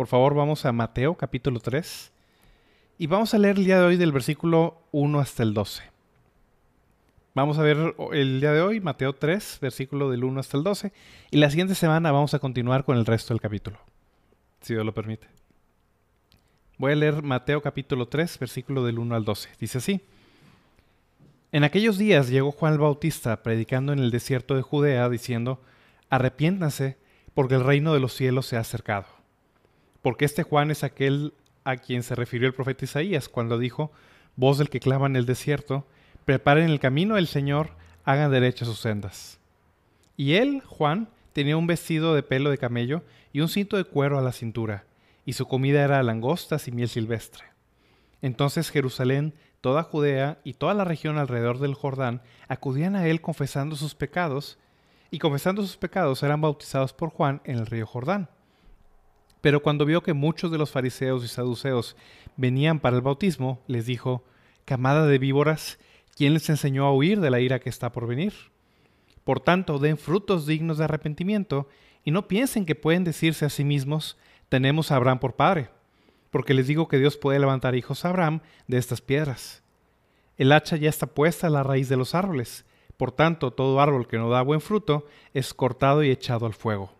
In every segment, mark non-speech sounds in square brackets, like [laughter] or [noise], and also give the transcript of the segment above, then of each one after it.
Por favor, vamos a Mateo capítulo 3 y vamos a leer el día de hoy del versículo 1 hasta el 12. Vamos a ver el día de hoy Mateo 3, versículo del 1 hasta el 12 y la siguiente semana vamos a continuar con el resto del capítulo, si Dios lo permite. Voy a leer Mateo capítulo 3, versículo del 1 al 12. Dice así. En aquellos días llegó Juan el Bautista predicando en el desierto de Judea diciendo, arrepiéntanse porque el reino de los cielos se ha acercado porque este Juan es aquel a quien se refirió el profeta Isaías cuando dijo, voz del que clama en el desierto, preparen el camino del Señor, hagan derechas sus sendas. Y él, Juan, tenía un vestido de pelo de camello y un cinto de cuero a la cintura, y su comida era langostas y miel silvestre. Entonces Jerusalén, toda Judea y toda la región alrededor del Jordán acudían a él confesando sus pecados, y confesando sus pecados eran bautizados por Juan en el río Jordán. Pero cuando vio que muchos de los fariseos y saduceos venían para el bautismo, les dijo, Camada de víboras, ¿quién les enseñó a huir de la ira que está por venir? Por tanto, den frutos dignos de arrepentimiento, y no piensen que pueden decirse a sí mismos, tenemos a Abraham por padre, porque les digo que Dios puede levantar hijos a Abraham de estas piedras. El hacha ya está puesta a la raíz de los árboles, por tanto, todo árbol que no da buen fruto es cortado y echado al fuego.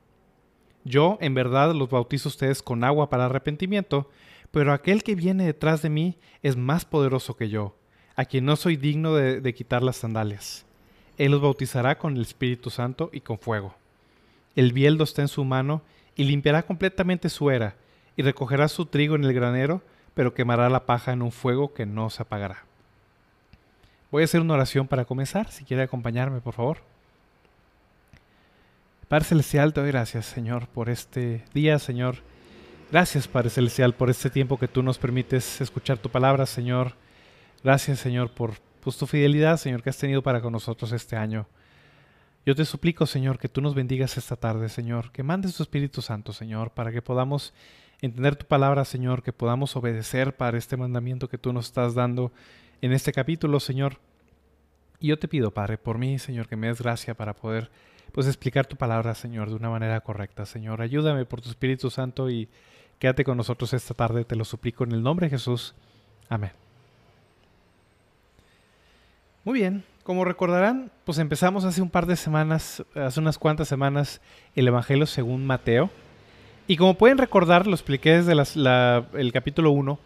Yo, en verdad, los bautizo a ustedes con agua para arrepentimiento, pero aquel que viene detrás de mí es más poderoso que yo, a quien no soy digno de, quitar las sandalias. Él los bautizará con el Espíritu Santo y con fuego. El bieldo está en su mano y limpiará completamente su era, y recogerá su trigo en el granero, pero quemará la paja en un fuego que no se apagará. Voy a hacer una oración para comenzar, si quiere acompañarme, por favor. Padre Celestial, te doy gracias, Señor, por este día, Señor. Gracias, Padre Celestial, por este tiempo que tú nos permites escuchar tu palabra, Señor. Gracias, Señor, por pues, tu fidelidad, Señor, que has tenido para con nosotros este año. Yo te suplico, Señor, que tú nos bendigas esta tarde, Señor, que mandes tu Espíritu Santo, Señor, para que podamos entender tu palabra, Señor, que podamos obedecer para este mandamiento que tú nos estás dando en este capítulo, Señor. Y yo te pido, Padre, por mí, Señor, que me des gracia para poder pues explicar tu palabra, Señor, de una manera correcta. Señor, ayúdame por tu Espíritu Santo y quédate con nosotros esta tarde, te lo suplico en el nombre de Jesús. Amén. Muy bien, como recordarán, pues empezamos hace un par de semanas, hace unas cuantas semanas, el Evangelio según Mateo. Y como pueden recordar, lo expliqué desde el capítulo 1,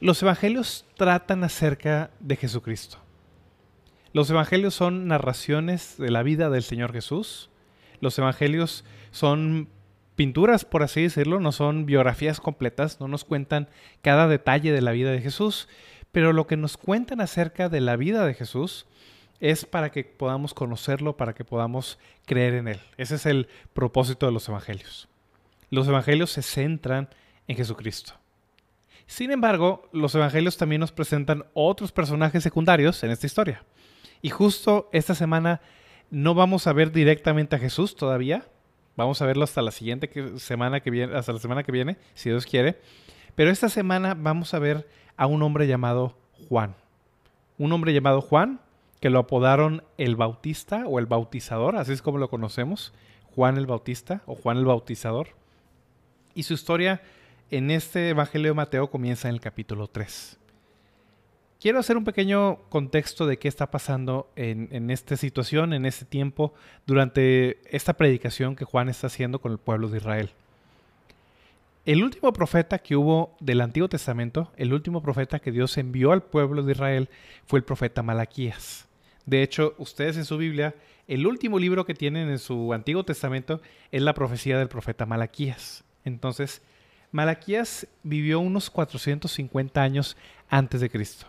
los Evangelios tratan acerca de Jesucristo. Los evangelios son narraciones de la vida del Señor Jesús. Los evangelios son pinturas, por así decirlo, no son biografías completas, no nos cuentan cada detalle de la vida de Jesús, pero lo que nos cuentan acerca de la vida de Jesús es para que podamos conocerlo, para que podamos creer en Él. Ese es el propósito de los evangelios. Los evangelios se centran en Jesucristo. Sin embargo, los evangelios también nos presentan otros personajes secundarios en esta historia. Y justo esta semana no vamos a ver directamente a Jesús todavía. Vamos a verlo hasta la siguiente semana que viene, hasta la semana que viene, si Dios quiere. Pero esta semana vamos a ver a un hombre llamado Juan. Un hombre llamado Juan, que lo apodaron el Bautista o el Bautizador, así es como lo conocemos. Juan el Bautista o Juan el Bautizador. Y su historia en este Evangelio de Mateo comienza en el capítulo 3. Quiero hacer un pequeño contexto de qué está pasando en, esta situación, en este tiempo, durante esta predicación que Juan está haciendo con el pueblo de Israel. El último profeta que hubo del Antiguo Testamento, el último profeta que Dios envió al pueblo de Israel, fue el profeta Malaquías. De hecho, ustedes en su Biblia, el último libro que tienen en su Antiguo Testamento es la profecía del profeta Malaquías. Entonces, Malaquías vivió unos 450 años antes de Cristo.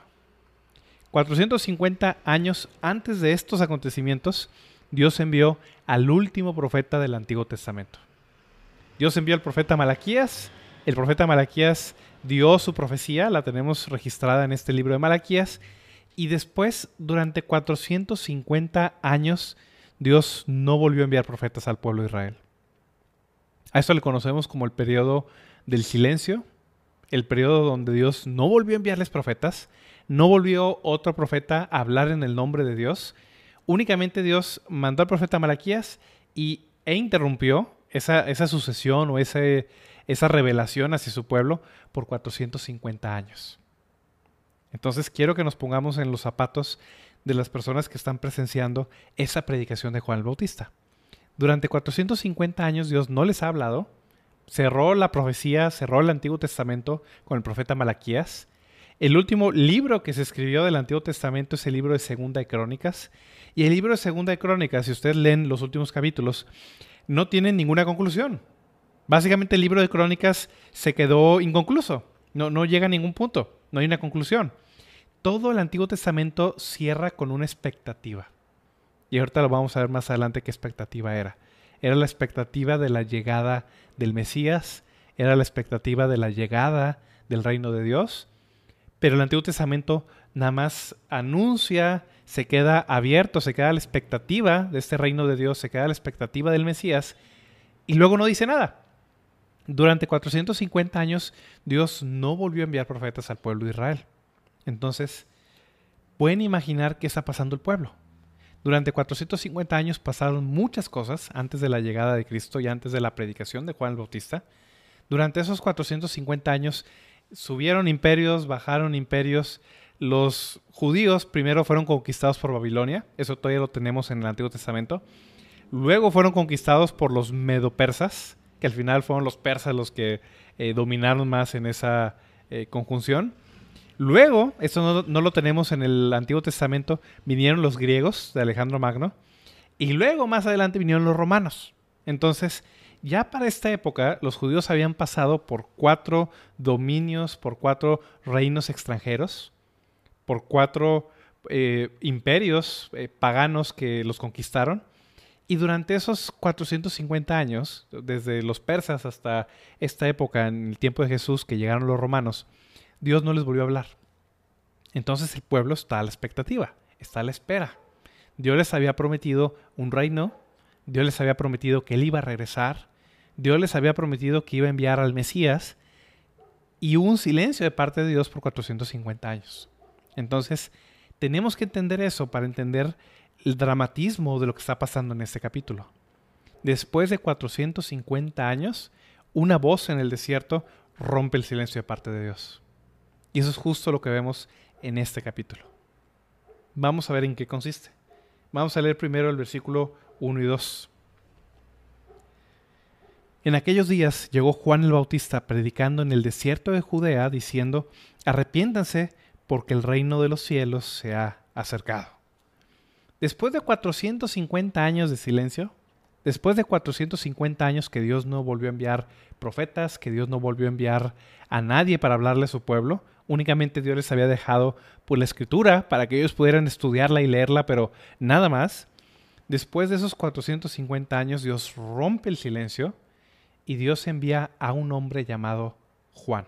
450 años antes de estos acontecimientos, Dios envió al último profeta del Antiguo Testamento. Dios envió al profeta Malaquías. El profeta Malaquías dio su profecía, la tenemos registrada en este libro de Malaquías. Y después, durante 450 años, Dios no volvió a enviar profetas al pueblo de Israel. A esto le conocemos como el periodo del silencio, el periodo donde Dios no volvió a enviarles profetas, no volvió otro profeta a hablar en el nombre de Dios. Únicamente Dios mandó al profeta Malaquías y, e interrumpió esa, esa sucesión o ese, esa revelación hacia su pueblo por 450 años. Entonces quiero que nos pongamos en los zapatos de las personas que están presenciando esa predicación de Juan el Bautista. Durante 450 años Dios no les ha hablado, cerró la profecía, cerró el Antiguo Testamento con el profeta Malaquías. El último libro que se escribió del Antiguo Testamento es el libro de Segunda de Crónicas. Y el libro de Segunda Crónicas, si ustedes leen los últimos capítulos, no tiene ninguna conclusión. Básicamente el libro de Crónicas se quedó inconcluso. No, no llega a ningún punto. No hay una conclusión. Todo el Antiguo Testamento cierra con una expectativa. Y ahorita lo vamos a ver más adelante qué expectativa era. Era la expectativa de la llegada del Mesías, era la expectativa de la llegada del reino de Dios, pero el Antiguo Testamento nada más anuncia, se queda abierto, se queda la expectativa de este reino de Dios, se queda la expectativa del Mesías, y luego no dice nada. Durante 450 años Dios no volvió a enviar profetas al pueblo de Israel. Entonces, pueden imaginar qué está pasando el pueblo. Durante 450 años pasaron muchas cosas antes de la llegada de Cristo y antes de la predicación de Juan el Bautista. Durante esos 450 años subieron imperios, bajaron imperios. Los judíos primero fueron conquistados por Babilonia, eso todavía lo tenemos en el Antiguo Testamento. Luego fueron conquistados por los medo-persas, que al final fueron los persas los que eh, dominaron más en esa eh, conjunción. Luego, esto no, lo tenemos en el Antiguo Testamento, vinieron los griegos de Alejandro Magno y luego más adelante vinieron los romanos. Entonces, ya para esta época, los judíos habían pasado por cuatro dominios, por cuatro reinos extranjeros, por cuatro eh, imperios eh, paganos que los conquistaron. Y durante esos 450 años, desde los persas hasta esta época, en el tiempo de Jesús, que llegaron los romanos, Dios no les volvió a hablar. Entonces el pueblo está a la expectativa, está a la espera. Dios les había prometido un reino, Dios les había prometido que Él iba a regresar, Dios les había prometido que iba a enviar al Mesías y un silencio de parte de Dios por 450 años. Entonces, tenemos que entender eso para entender el dramatismo de lo que está pasando en este capítulo. Después de 450 años, una voz en el desierto rompe el silencio de parte de Dios. Y eso es justo lo que vemos en este capítulo. Vamos a ver en qué consiste. Vamos a leer primero el versículo 1 y 2. En aquellos días llegó Juan el Bautista predicando en el desierto de Judea, diciendo, arrepiéntanse porque el reino de los cielos se ha acercado. Después de 450 años de silencio, después de 450 años que Dios no volvió a enviar profetas, que Dios no volvió a enviar a nadie para hablarle a su pueblo, únicamente Dios les había dejado por la escritura para que ellos pudieran estudiarla y leerla, pero nada más. Después de esos 450 años, Dios rompe el silencio y Dios envía a un hombre llamado Juan.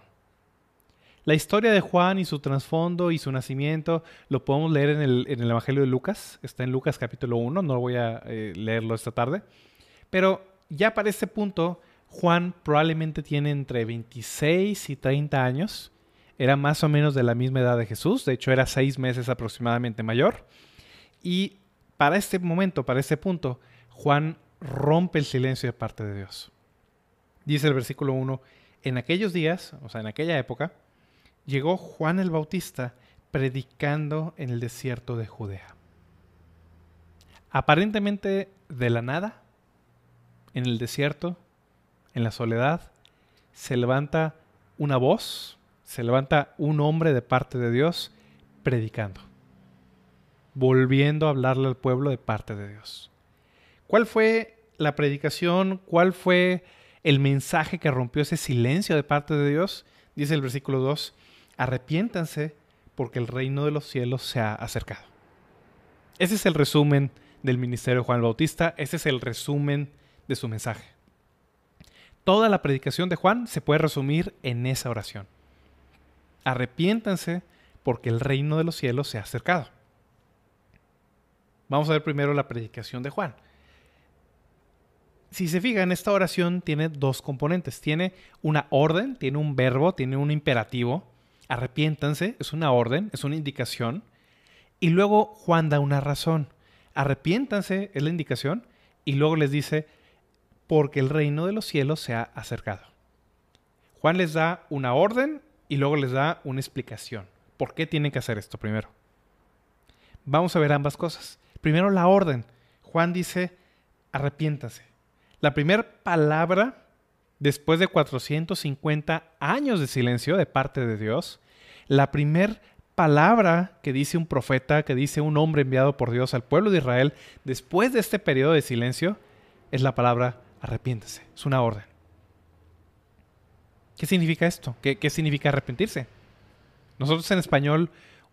La historia de Juan y su trasfondo y su nacimiento lo podemos leer en el, Evangelio de Lucas. Está en Lucas capítulo 1, no voy a eh, leerlo esta tarde. Pero ya para este punto, Juan probablemente tiene entre 26 y 30 años era más o menos de la misma edad de Jesús, de hecho era seis meses aproximadamente mayor. Y para este momento, para este punto, Juan rompe el silencio de parte de Dios. Dice el versículo 1, en aquellos días, o sea, en aquella época, llegó Juan el Bautista predicando en el desierto de Judea. Aparentemente de la nada, en el desierto, en la soledad, se levanta una voz se levanta un hombre de parte de Dios predicando, volviendo a hablarle al pueblo de parte de Dios. ¿Cuál fue la predicación? ¿Cuál fue el mensaje que rompió ese silencio de parte de Dios? Dice el versículo 2, arrepiéntanse porque el reino de los cielos se ha acercado. Ese es el resumen del ministerio de Juan el Bautista. Ese es el resumen de su mensaje. Toda la predicación de Juan se puede resumir en esa oración. Arrepiéntanse porque el reino de los cielos se ha acercado. Vamos a ver primero la predicación de Juan. Si se fijan, esta oración tiene dos componentes. Tiene una orden, tiene un verbo, tiene un imperativo. Arrepiéntanse, es una orden, es una indicación. Y luego Juan da una razón. Arrepiéntanse es la indicación. Y luego les dice, porque el reino de los cielos se ha acercado. Juan les da una orden y luego les da una explicación. ¿Por qué tienen que hacer esto primero? Vamos a ver ambas cosas. Primero la orden. Juan dice, arrepiéntase. La primera palabra, después de 450 años de silencio de parte de Dios, la primera palabra que dice un profeta, que dice un hombre enviado por Dios al pueblo de Israel, después de este periodo de silencio, es la palabra arrepiéntase. Es una orden. ¿Qué significa esto? ¿Qué, ¿Qué, significa arrepentirse? Nosotros en español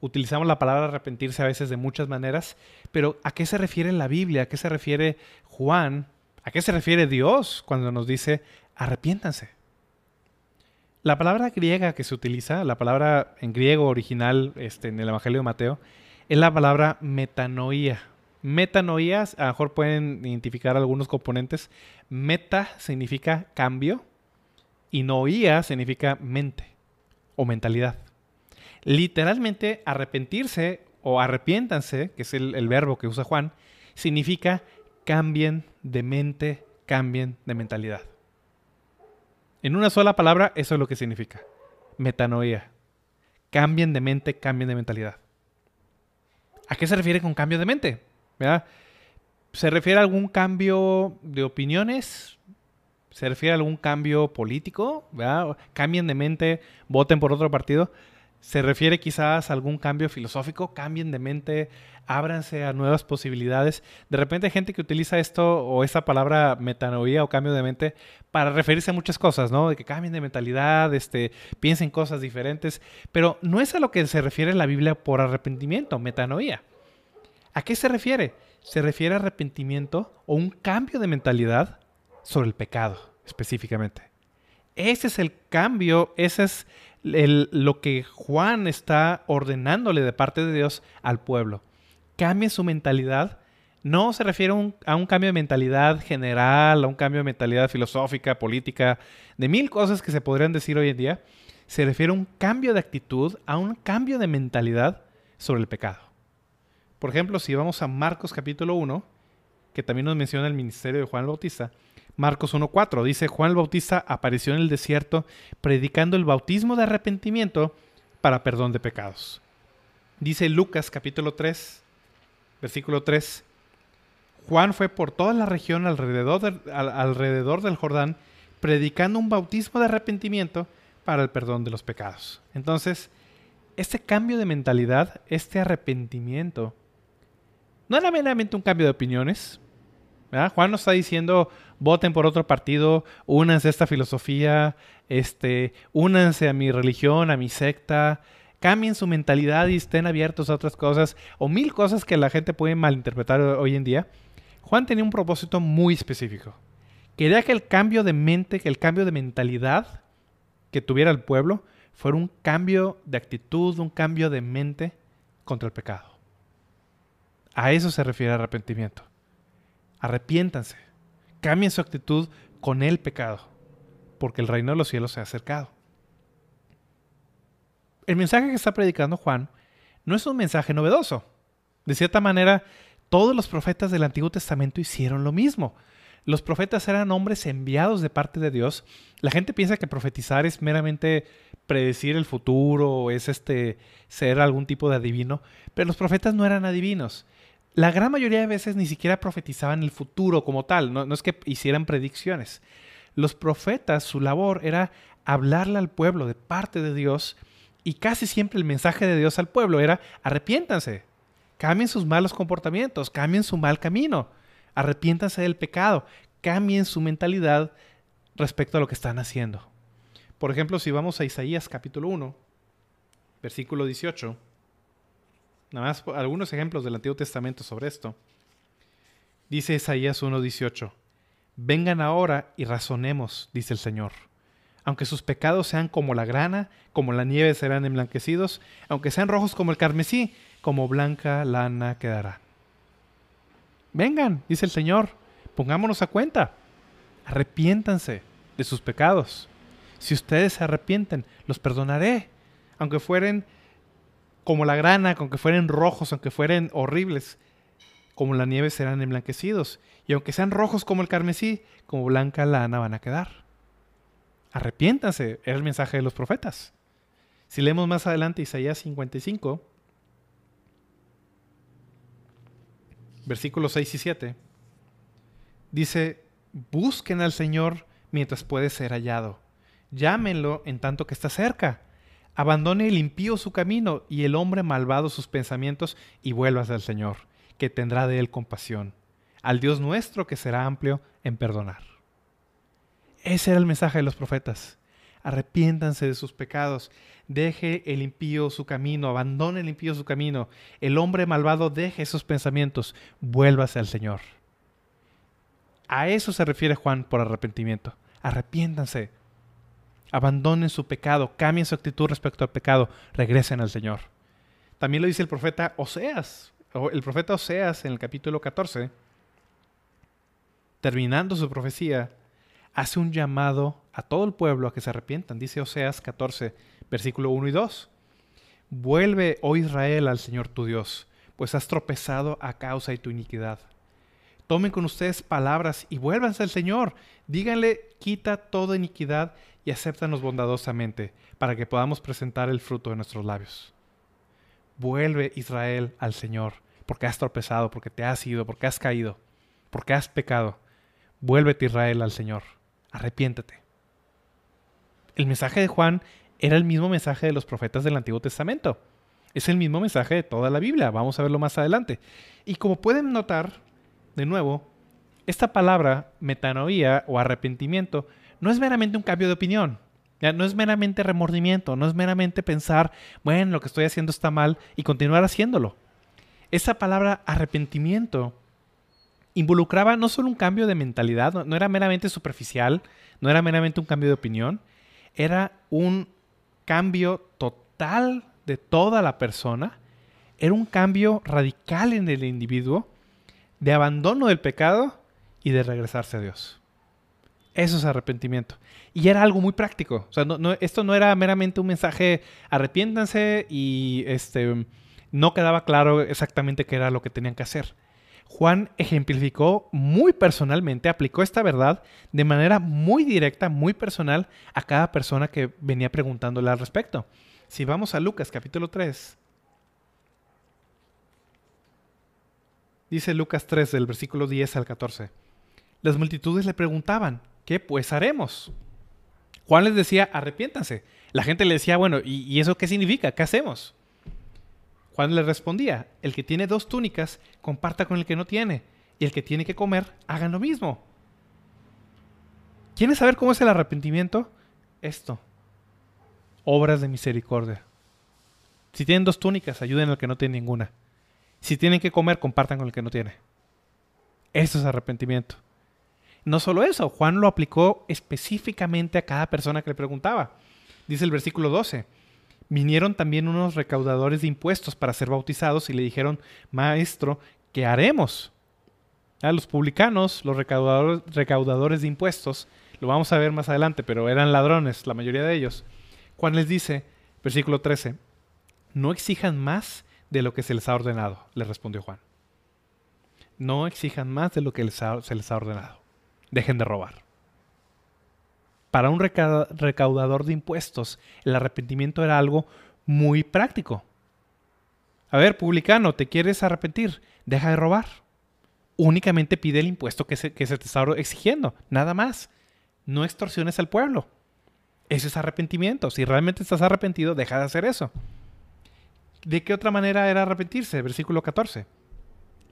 utilizamos la palabra arrepentirse a veces de muchas maneras, pero ¿a qué se refiere la Biblia? ¿A qué se refiere Juan? ¿A qué se refiere Dios cuando nos dice arrepiéntanse? La palabra griega que se utiliza, la palabra en griego original este, en el Evangelio de Mateo, es la palabra metanoia. Metanoia, a lo mejor pueden identificar algunos componentes. Meta significa cambio y noía significa mente o mentalidad. Literalmente, arrepentirse o arrepiéntanse, que es el, verbo que usa Juan, significa cambien de mente, cambien de mentalidad. En una sola palabra, eso es lo que significa. Metanoia. Cambien de mente, cambien de mentalidad. ¿A qué se refiere con cambio de mente? ¿Se refiere a algún cambio de opiniones? ¿Se refiere a algún cambio político? Cambien de mente, voten por otro partido. ¿Se refiere quizás a algún cambio filosófico? Cambien de mente, ábranse a nuevas posibilidades. De repente hay gente que utiliza esto o esa palabra metanoía o cambio de mente para referirse a muchas cosas, ¿no? De que cambien de mentalidad, este, piensen cosas diferentes. Pero no es a lo que se refiere la Biblia por arrepentimiento, metanoía. ¿A qué se refiere? Se refiere a arrepentimiento o un cambio de mentalidad sobre el pecado, específicamente. Ese es el cambio, ese es lo que Juan está ordenándole de parte de Dios al pueblo. Cambie su mentalidad. No se refiere a un, cambio de mentalidad general, a un cambio de mentalidad filosófica, política, de mil cosas que se podrían decir hoy en día. Se refiere a un cambio de actitud, a un cambio de mentalidad sobre el pecado. Por ejemplo, si vamos a Marcos capítulo 1, que también nos menciona el ministerio de Juan Bautista, Marcos 1.4 dice, Juan el Bautista apareció en el desierto predicando el bautismo de arrepentimiento para perdón de pecados. Dice Lucas capítulo 3, versículo 3, Juan fue por toda la región alrededor, alrededor del Jordán predicando un bautismo de arrepentimiento para el perdón de los pecados. Entonces, este cambio de mentalidad, este arrepentimiento, no era meramente un cambio de opiniones. Juan nos está diciendo, voten por otro partido, únanse a esta filosofía, este, únanse a mi religión, a mi secta, cambien su mentalidad y estén abiertos a otras cosas, o mil cosas que la gente puede malinterpretar hoy en día. Juan tenía un propósito muy específico. Quería que el cambio de mente, que el cambio de mentalidad que tuviera el pueblo fuera un cambio de actitud, un cambio de mente contra el pecado. A eso se refiere arrepentimiento. Arrepiéntanse. Cambien su actitud con el pecado, porque el reino de los cielos se ha acercado. El mensaje que está predicando Juan no es un mensaje novedoso. De cierta manera, todos los profetas del Antiguo Testamento hicieron lo mismo. Los profetas eran hombres enviados de parte de Dios. La gente piensa que profetizar es meramente predecir el futuro, es este ser algún tipo de adivino, pero los profetas no eran adivinos la gran mayoría de veces ni siquiera profetizaban el futuro como tal, no, es que hicieran predicciones. Los profetas, su labor era hablarle al pueblo de parte de Dios y casi siempre el mensaje de Dios al pueblo era arrepiéntanse, cambien sus malos comportamientos, cambien su mal camino, arrepiéntanse del pecado, cambien su mentalidad respecto a lo que están haciendo. Por ejemplo, si vamos a Isaías capítulo 1, versículo 18, Nada más algunos ejemplos del Antiguo Testamento sobre esto. Dice Isaías 1:18, Vengan ahora y razonemos, dice el Señor. Aunque sus pecados sean como la grana, como la nieve serán emblanquecidos, aunque sean rojos como el carmesí, como blanca lana quedará. Vengan, dice el Señor, pongámonos a cuenta. Arrepiéntanse de sus pecados. Si ustedes se arrepienten, los perdonaré. Aunque fueren como la grana, aunque fueren rojos, aunque fueren horribles, como la nieve serán emblanquecidos. Y aunque sean rojos como el carmesí, como blanca lana van a quedar. Arrepiéntanse, era el mensaje de los profetas. Si leemos más adelante Isaías 55, versículos 6 y 7, dice, busquen al Señor mientras puede ser hallado. Llámenlo en tanto que está cerca. Abandone el impío su camino y el hombre malvado sus pensamientos y vuelvas al Señor, que tendrá de él compasión, al Dios nuestro que será amplio en perdonar. Ese era el mensaje de los profetas. Arrepiéntanse de sus pecados, deje el impío su camino, abandone el impío su camino, el hombre malvado deje esos pensamientos, vuélvase al Señor. A eso se refiere Juan por arrepentimiento. Arrepiéntanse, abandonen su pecado, cambien su actitud respecto al pecado, regresen al Señor. También lo dice el profeta Oseas, el profeta Oseas en el capítulo 14, terminando su profecía, hace un llamado a todo el pueblo a que se arrepientan. Dice Oseas 14, versículo 1 y 2. Vuelve, oh Israel, al Señor tu Dios, pues has tropezado a causa de tu iniquidad. Tomen con ustedes palabras y vuélvanse al Señor. Díganle, quita toda iniquidad y acéptanos bondadosamente, para que podamos presentar el fruto de nuestros labios. Vuelve Israel al Señor, porque has tropezado, porque te has ido, porque has caído, porque has pecado. Vuélvete Israel al Señor, arrepiéntete. El mensaje de Juan era el mismo mensaje de los profetas del Antiguo Testamento. Es el mismo mensaje de toda la Biblia. Vamos a verlo más adelante. Y como pueden notar, de nuevo, esta palabra metanoía o arrepentimiento no es meramente un cambio de opinión. No es meramente remordimiento, no es meramente pensar, bueno, lo que estoy haciendo está mal y continuar haciéndolo. Esa palabra arrepentimiento involucraba no solo un cambio de mentalidad, no, era meramente superficial, no era meramente un cambio de opinión, era un cambio total de toda la persona, era un cambio radical en el individuo de abandono del pecado y de regresarse a Dios. Eso es arrepentimiento. Y era algo muy práctico. Esto no era meramente un mensaje, arrepiéntanse y este, no quedaba claro exactamente qué era lo que tenían que hacer. Juan ejemplificó muy personalmente, aplicó esta verdad de manera muy directa, muy personal a cada persona que venía preguntándole al respecto. Si vamos a Lucas capítulo 3, dice Lucas 3 del versículo 10 al 14. Las multitudes le preguntaban, ¿qué pues haremos? Juan les decía, arrepiéntanse. La gente le decía, bueno, ¿y, eso qué significa? ¿Qué hacemos? Juan le respondía, el que tiene dos túnicas, comparta con el que no tiene, y el que tiene que comer, hagan lo mismo. ¿Quieres saber cómo es el arrepentimiento? Esto. Obras de misericordia. Si tienen dos túnicas, ayuden al que no tiene ninguna. Si tienen que comer, compartan con el que no tiene. Eso es arrepentimiento. No solo eso, Juan lo aplicó específicamente a cada persona que le preguntaba. Dice el versículo 12. Vinieron también unos recaudadores de impuestos para ser bautizados y le dijeron, Maestro, ¿qué haremos? A los publicanos, los recaudadores, recaudadores de impuestos, lo vamos a ver más adelante, pero eran ladrones, la mayoría de ellos. Juan les dice, versículo 13, no exijan más de lo que se les ha ordenado, le respondió Juan. No exijan más de lo que se les ha ordenado dejen de robar. Para un recaudador de impuestos, el arrepentimiento era algo muy práctico. A ver, publicano, ¿te quieres arrepentir? Deja de robar. Únicamente pide el impuesto que se, que se te está exigiendo, nada más. No extorsiones al pueblo. Eso es arrepentimiento. Si realmente estás arrepentido, deja de hacer eso. ¿De qué otra manera era arrepentirse? Versículo 14.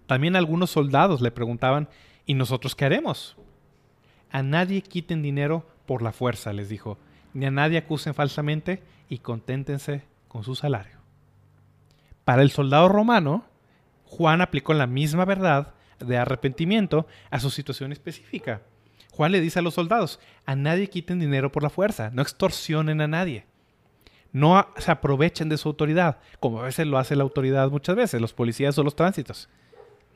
También algunos soldados le preguntaban, ¿y nosotros qué haremos? A nadie quiten dinero por la fuerza, les dijo, ni a nadie acusen falsamente y conténtense con su salario. Para el soldado romano, Juan aplicó la misma verdad de arrepentimiento a su situación específica. Juan le dice a los soldados, a nadie quiten dinero por la fuerza, no extorsionen a nadie. No se aprovechen de su autoridad, como a veces lo hace la autoridad muchas veces, los policías o los tránsitos.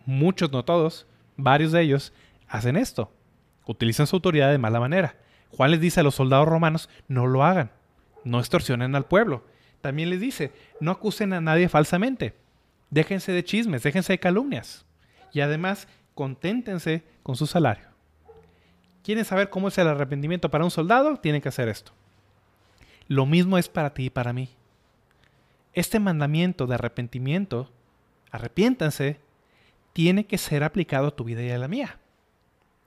Muchos, no todos, varios de ellos hacen esto. Utilizan su autoridad de mala manera. Juan les dice a los soldados romanos, no lo hagan, no extorsionen al pueblo. También les dice, no acusen a nadie falsamente, déjense de chismes, déjense de calumnias. Y además, conténtense con su salario. ¿Quieren saber cómo es el arrepentimiento para un soldado? Tienen que hacer esto. Lo mismo es para ti y para mí. Este mandamiento de arrepentimiento, arrepiéntanse, tiene que ser aplicado a tu vida y a la mía.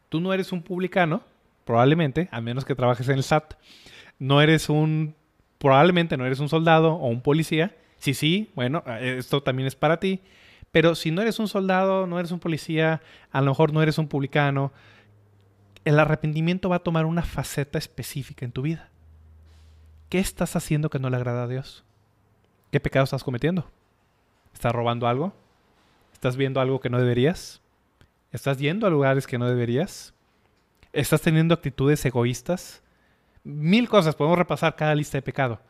Tú no eres un publicano, probablemente, a menos que trabajes en el SAT. No eres un, probablemente no eres un soldado o un policía. Sí, sí, bueno, esto también es para ti. Pero si no eres un soldado, no eres un policía, a lo mejor no eres un publicano, el arrepentimiento va a tomar una faceta específica en tu vida. ¿Qué estás haciendo que no le agrada a Dios? ¿Qué pecado estás cometiendo? ¿Estás robando algo? ¿Estás viendo algo que no deberías? ¿Estás yendo a lugares que no deberías? ¿Estás teniendo actitudes egoístas? Mil cosas, podemos repasar cada lista de pecado.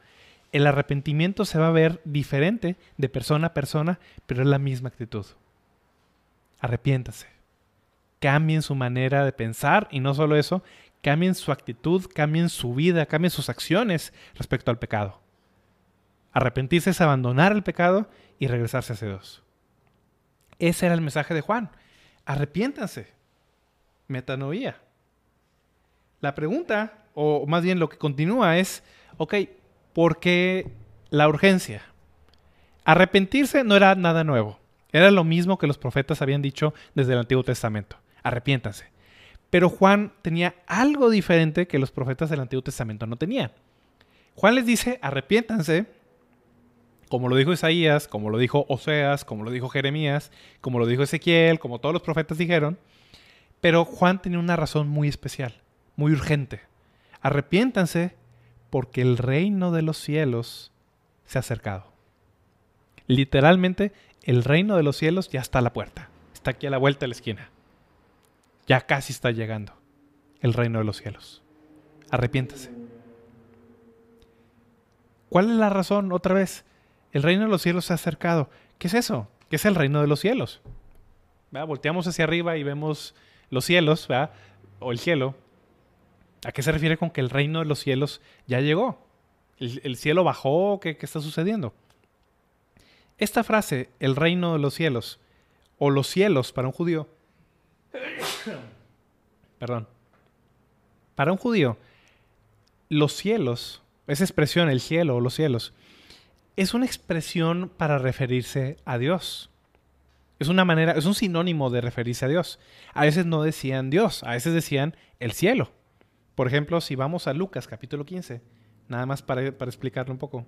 El arrepentimiento se va a ver diferente de persona a persona, pero es la misma actitud. Arrepiéntase cambien su manera de pensar y no solo eso, cambien su actitud, cambien su vida, cambien sus acciones respecto al pecado. Arrepentirse es abandonar el pecado y regresarse hacia Dios. Ese era el mensaje de Juan. Arrepiéntanse. Metanoía. La pregunta, o más bien lo que continúa es, ok, ¿por qué la urgencia? Arrepentirse no era nada nuevo. Era lo mismo que los profetas habían dicho desde el Antiguo Testamento arrepiéntanse. Pero Juan tenía algo diferente que los profetas del Antiguo Testamento no tenían. Juan les dice, arrepiéntanse, como lo dijo Isaías, como lo dijo Oseas, como lo dijo Jeremías, como lo dijo Ezequiel, como todos los profetas dijeron. Pero Juan tenía una razón muy especial, muy urgente. Arrepiéntanse porque el reino de los cielos se ha acercado. Literalmente, el reino de los cielos ya está a la puerta. Está aquí a la vuelta de la esquina. Ya casi está llegando el reino de los cielos. Arrepiéntase. ¿Cuál es la razón? Otra vez, el reino de los cielos se ha acercado. ¿Qué es eso? ¿Qué es el reino de los cielos? Volteamos hacia arriba y vemos los cielos, o el cielo. ¿A qué se refiere con que el reino de los cielos ya llegó? ¿El, cielo bajó? ¿Qué, ¿Qué está sucediendo? Esta frase, el reino de los cielos, o los cielos para un judío, [coughs] Perdón. Para un judío, los cielos, esa expresión, el cielo o los cielos, es una expresión para referirse a Dios. Es una manera, es un sinónimo de referirse a Dios. A veces no decían Dios, a veces decían el cielo. Por ejemplo, si vamos a Lucas capítulo 15, nada más para, explicarlo un poco.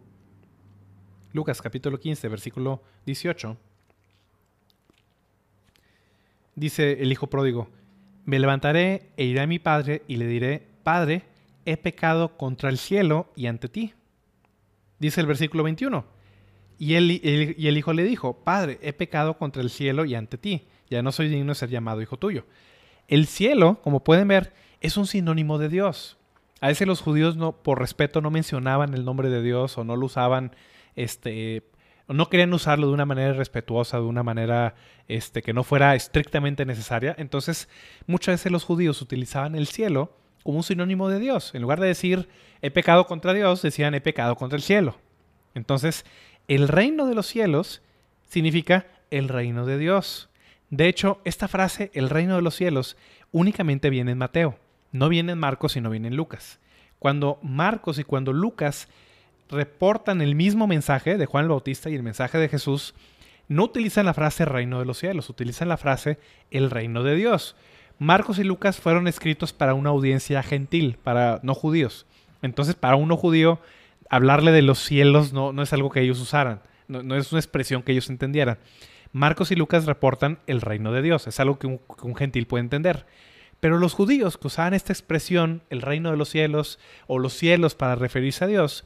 Lucas capítulo 15, versículo 18 dice el hijo pródigo, me levantaré e iré a mi padre y le diré, Padre, he pecado contra el cielo y ante ti. Dice el versículo 21. Y el, y el hijo le dijo, Padre, he pecado contra el cielo y ante ti. Ya no soy digno de ser llamado hijo tuyo. El cielo, como pueden ver, es un sinónimo de Dios. A veces los judíos por respeto no mencionaban el nombre de Dios o no lo usaban este, no querían usarlo de una manera respetuosa, de una manera este, que no fuera estrictamente necesaria. Entonces, muchas veces los judíos utilizaban el cielo como un sinónimo de Dios. En lugar de decir he pecado contra Dios, decían he pecado contra el cielo. Entonces, el reino de los cielos significa el reino de Dios. De hecho, esta frase, el reino de los cielos, únicamente viene en Mateo. No viene en Marcos, sino viene en Lucas. Cuando Marcos y cuando Lucas reportan el mismo mensaje de Juan el Bautista y el mensaje de Jesús, no utilizan la frase reino de los cielos, utilizan la frase el reino de Dios. Marcos y Lucas fueron escritos para una audiencia gentil, para no judíos. Entonces, para un no judío, hablarle de los cielos no, no es algo que ellos usaran, no, es una expresión que ellos entendieran. Marcos y Lucas reportan el reino de Dios, es algo que un, que un gentil puede entender. Pero los judíos que usaban esta expresión, el reino de los cielos o los cielos para referirse a Dios,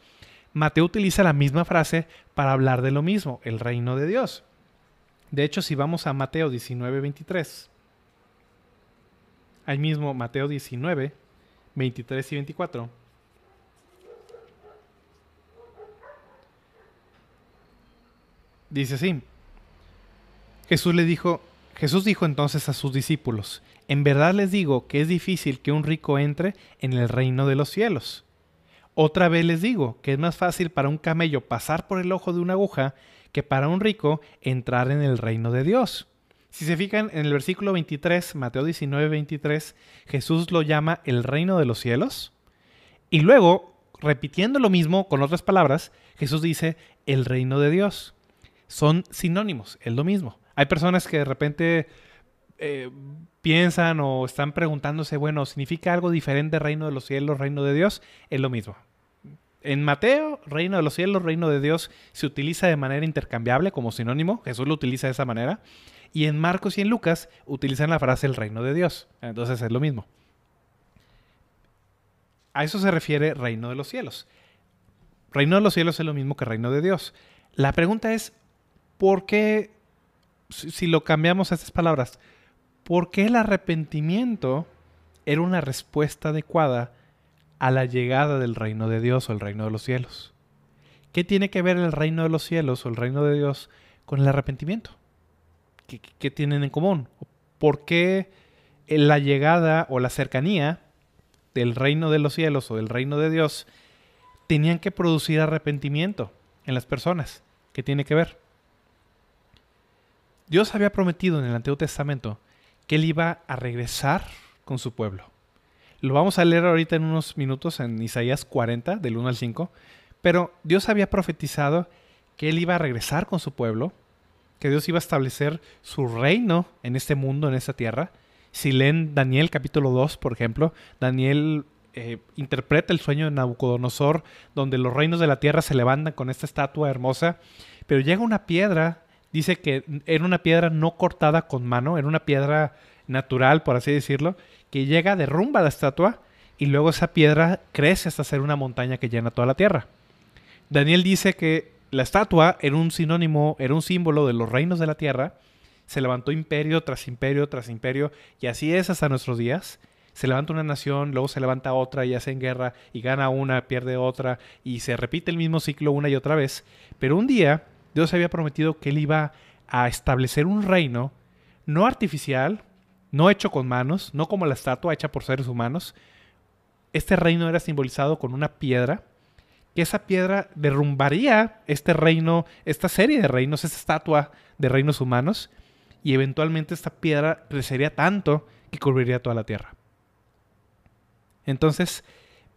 Mateo utiliza la misma frase para hablar de lo mismo, el reino de Dios. De hecho, si vamos a Mateo 19, 23, ahí mismo Mateo 19, 23 y 24. Dice así. Jesús le dijo, Jesús dijo entonces a sus discípulos, en verdad les digo que es difícil que un rico entre en el reino de los cielos. Otra vez les digo que es más fácil para un camello pasar por el ojo de una aguja que para un rico entrar en el reino de Dios. Si se fijan en el versículo 23, Mateo 19, 23, Jesús lo llama el reino de los cielos. Y luego, repitiendo lo mismo con otras palabras, Jesús dice el reino de Dios. Son sinónimos, es lo mismo. Hay personas que de repente eh, piensan o están preguntándose, bueno, ¿significa algo diferente reino de los cielos, reino de Dios? Es lo mismo. En Mateo, reino de los cielos, reino de Dios se utiliza de manera intercambiable como sinónimo. Jesús lo utiliza de esa manera. Y en Marcos y en Lucas utilizan la frase el reino de Dios. Entonces es lo mismo. A eso se refiere reino de los cielos. Reino de los cielos es lo mismo que reino de Dios. La pregunta es, ¿por qué si lo cambiamos a estas palabras, ¿por qué el arrepentimiento era una respuesta adecuada a la llegada del reino de Dios o el reino de los cielos? ¿Qué tiene que ver el reino de los cielos o el reino de Dios con el arrepentimiento? ¿Qué, tienen en común? ¿Por qué la llegada o la cercanía del reino de los cielos o del reino de Dios tenían que producir arrepentimiento en las personas? ¿Qué tiene que ver? Dios había prometido en el Antiguo Testamento que Él iba a regresar con su pueblo. Lo vamos a leer ahorita en unos minutos en Isaías 40, del 1 al 5. Pero Dios había profetizado que Él iba a regresar con su pueblo, que Dios iba a establecer su reino en este mundo, en esta tierra. Si leen Daniel capítulo 2, por ejemplo, Daniel eh, interpreta el sueño de Nabucodonosor, donde los reinos de la tierra se levantan con esta estatua hermosa, pero llega una piedra dice que era una piedra no cortada con mano, era una piedra natural, por así decirlo, que llega, derrumba la estatua y luego esa piedra crece hasta ser una montaña que llena toda la tierra. Daniel dice que la estatua era un sinónimo, era un símbolo de los reinos de la tierra. Se levantó imperio tras imperio tras imperio y así es hasta nuestros días. Se levanta una nación, luego se levanta otra y hacen guerra y gana una, pierde otra y se repite el mismo ciclo una y otra vez. Pero un día Dios había prometido que Él iba a establecer un reino no artificial, no hecho con manos, no como la estatua hecha por seres humanos. Este reino era simbolizado con una piedra, que esa piedra derrumbaría este reino, esta serie de reinos, esta estatua de reinos humanos, y eventualmente esta piedra crecería tanto que cubriría toda la tierra. Entonces,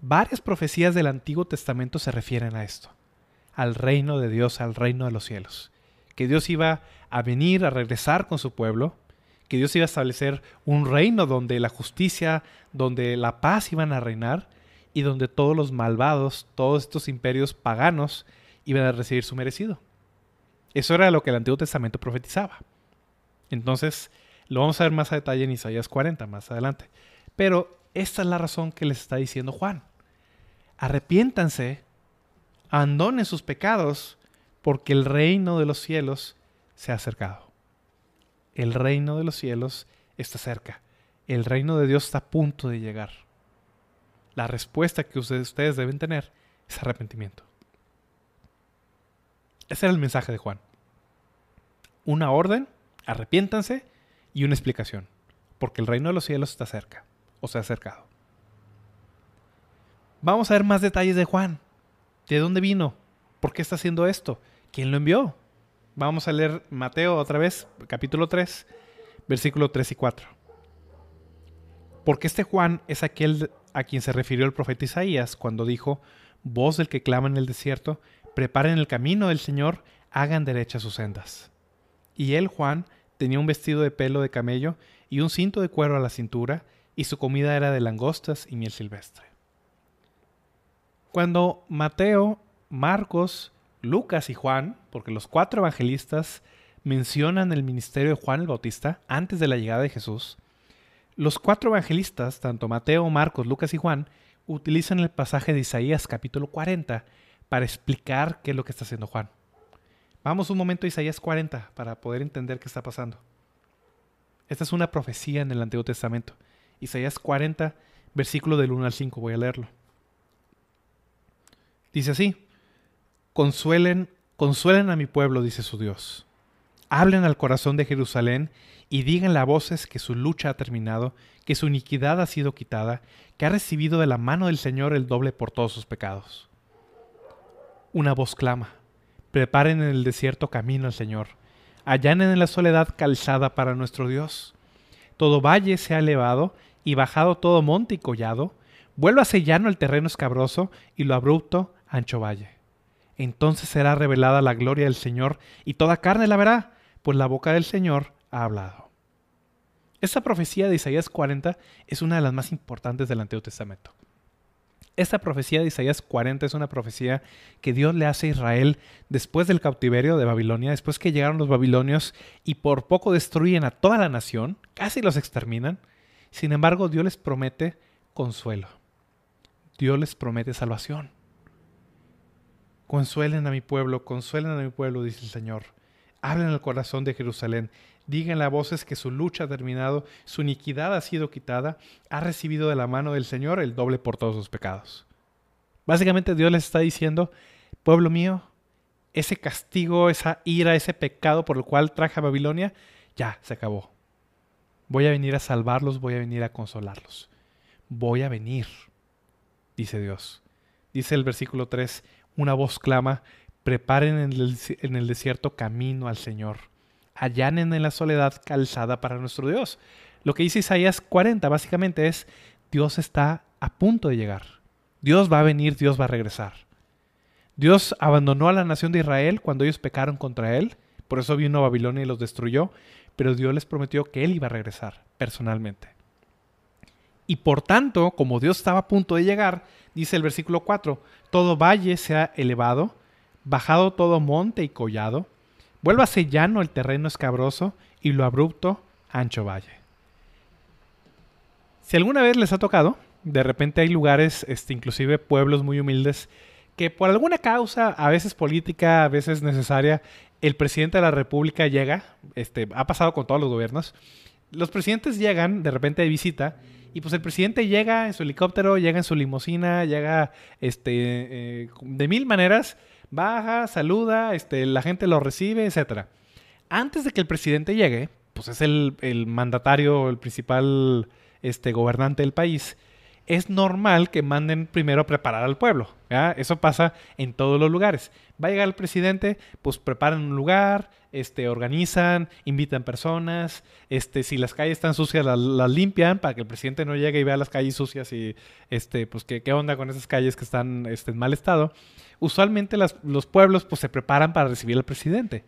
varias profecías del Antiguo Testamento se refieren a esto al reino de Dios, al reino de los cielos. Que Dios iba a venir, a regresar con su pueblo, que Dios iba a establecer un reino donde la justicia, donde la paz iban a reinar y donde todos los malvados, todos estos imperios paganos iban a recibir su merecido. Eso era lo que el Antiguo Testamento profetizaba. Entonces, lo vamos a ver más a detalle en Isaías 40, más adelante. Pero esta es la razón que les está diciendo Juan. Arrepiéntanse en sus pecados, porque el reino de los cielos se ha acercado. El reino de los cielos está cerca. El reino de Dios está a punto de llegar. La respuesta que ustedes, deben tener es arrepentimiento. Ese era el mensaje de Juan. Una orden, arrepiéntanse y una explicación. Porque el reino de los cielos está cerca o se ha acercado. Vamos a ver más detalles de Juan. ¿De dónde vino? ¿Por qué está haciendo esto? ¿Quién lo envió? Vamos a leer Mateo otra vez, capítulo 3, versículo 3 y 4. Porque este Juan es aquel a quien se refirió el profeta Isaías cuando dijo, voz del que clama en el desierto, preparen el camino del Señor, hagan derechas sus sendas. Y él, Juan, tenía un vestido de pelo de camello y un cinto de cuero a la cintura, y su comida era de langostas y miel silvestre. Cuando Mateo, Marcos, Lucas y Juan, porque los cuatro evangelistas mencionan el ministerio de Juan el Bautista antes de la llegada de Jesús, los cuatro evangelistas, tanto Mateo, Marcos, Lucas y Juan, utilizan el pasaje de Isaías capítulo 40 para explicar qué es lo que está haciendo Juan. Vamos un momento a Isaías 40 para poder entender qué está pasando. Esta es una profecía en el Antiguo Testamento. Isaías 40, versículo del 1 al 5, voy a leerlo. Dice así, consuelen, consuelen a mi pueblo, dice su Dios. Hablen al corazón de Jerusalén y digan a voces que su lucha ha terminado, que su iniquidad ha sido quitada, que ha recibido de la mano del Señor el doble por todos sus pecados. Una voz clama, preparen en el desierto camino al Señor, allanen en la soledad calzada para nuestro Dios. Todo valle se ha elevado y bajado todo monte y collado, vuélvase llano el terreno escabroso y lo abrupto ancho valle. Entonces será revelada la gloria del Señor y toda carne la verá, pues la boca del Señor ha hablado. Esta profecía de Isaías 40 es una de las más importantes del Antiguo Testamento. Esta profecía de Isaías 40 es una profecía que Dios le hace a Israel después del cautiverio de Babilonia, después que llegaron los babilonios y por poco destruyen a toda la nación, casi los exterminan. Sin embargo, Dios les promete consuelo. Dios les promete salvación. Consuelen a mi pueblo, consuelen a mi pueblo, dice el Señor. Hablen al corazón de Jerusalén. Digan a voces que su lucha ha terminado, su iniquidad ha sido quitada, ha recibido de la mano del Señor el doble por todos sus pecados. Básicamente Dios les está diciendo, pueblo mío, ese castigo, esa ira, ese pecado por el cual traje a Babilonia, ya se acabó. Voy a venir a salvarlos, voy a venir a consolarlos. Voy a venir, dice Dios. Dice el versículo 3, una voz clama, preparen en el, desierto camino al Señor, allanen en la soledad calzada para nuestro Dios. Lo que dice Isaías 40 básicamente es, Dios está a punto de llegar. Dios va a venir, Dios va a regresar. Dios abandonó a la nación de Israel cuando ellos pecaron contra él, por eso vino a Babilonia y los destruyó, pero Dios les prometió que él iba a regresar personalmente. Y por tanto, como Dios estaba a punto de llegar, dice el versículo 4, todo valle se ha elevado, bajado todo monte y collado, vuélvase llano el terreno escabroso y lo abrupto ancho valle. Si alguna vez les ha tocado, de repente hay lugares, este, inclusive pueblos muy humildes, que por alguna causa, a veces política, a veces necesaria, el presidente de la República llega, este, ha pasado con todos los gobiernos, los presidentes llegan de repente de visita y pues el presidente llega en su helicóptero, llega en su limusina, llega este, eh, de mil maneras, baja, saluda, este, la gente lo recibe, etc. Antes de que el presidente llegue, pues es el, el mandatario, el principal este, gobernante del país, es normal que manden primero a preparar al pueblo. Eso pasa en todos los lugares. Va a llegar el presidente, pues preparan un lugar, este, organizan, invitan personas, este, si las calles están sucias las, limpian para que el presidente no llegue y vea las calles sucias y este, pues qué, qué onda con esas calles que están este, en mal estado. Usualmente los pueblos pues se preparan para recibir al presidente.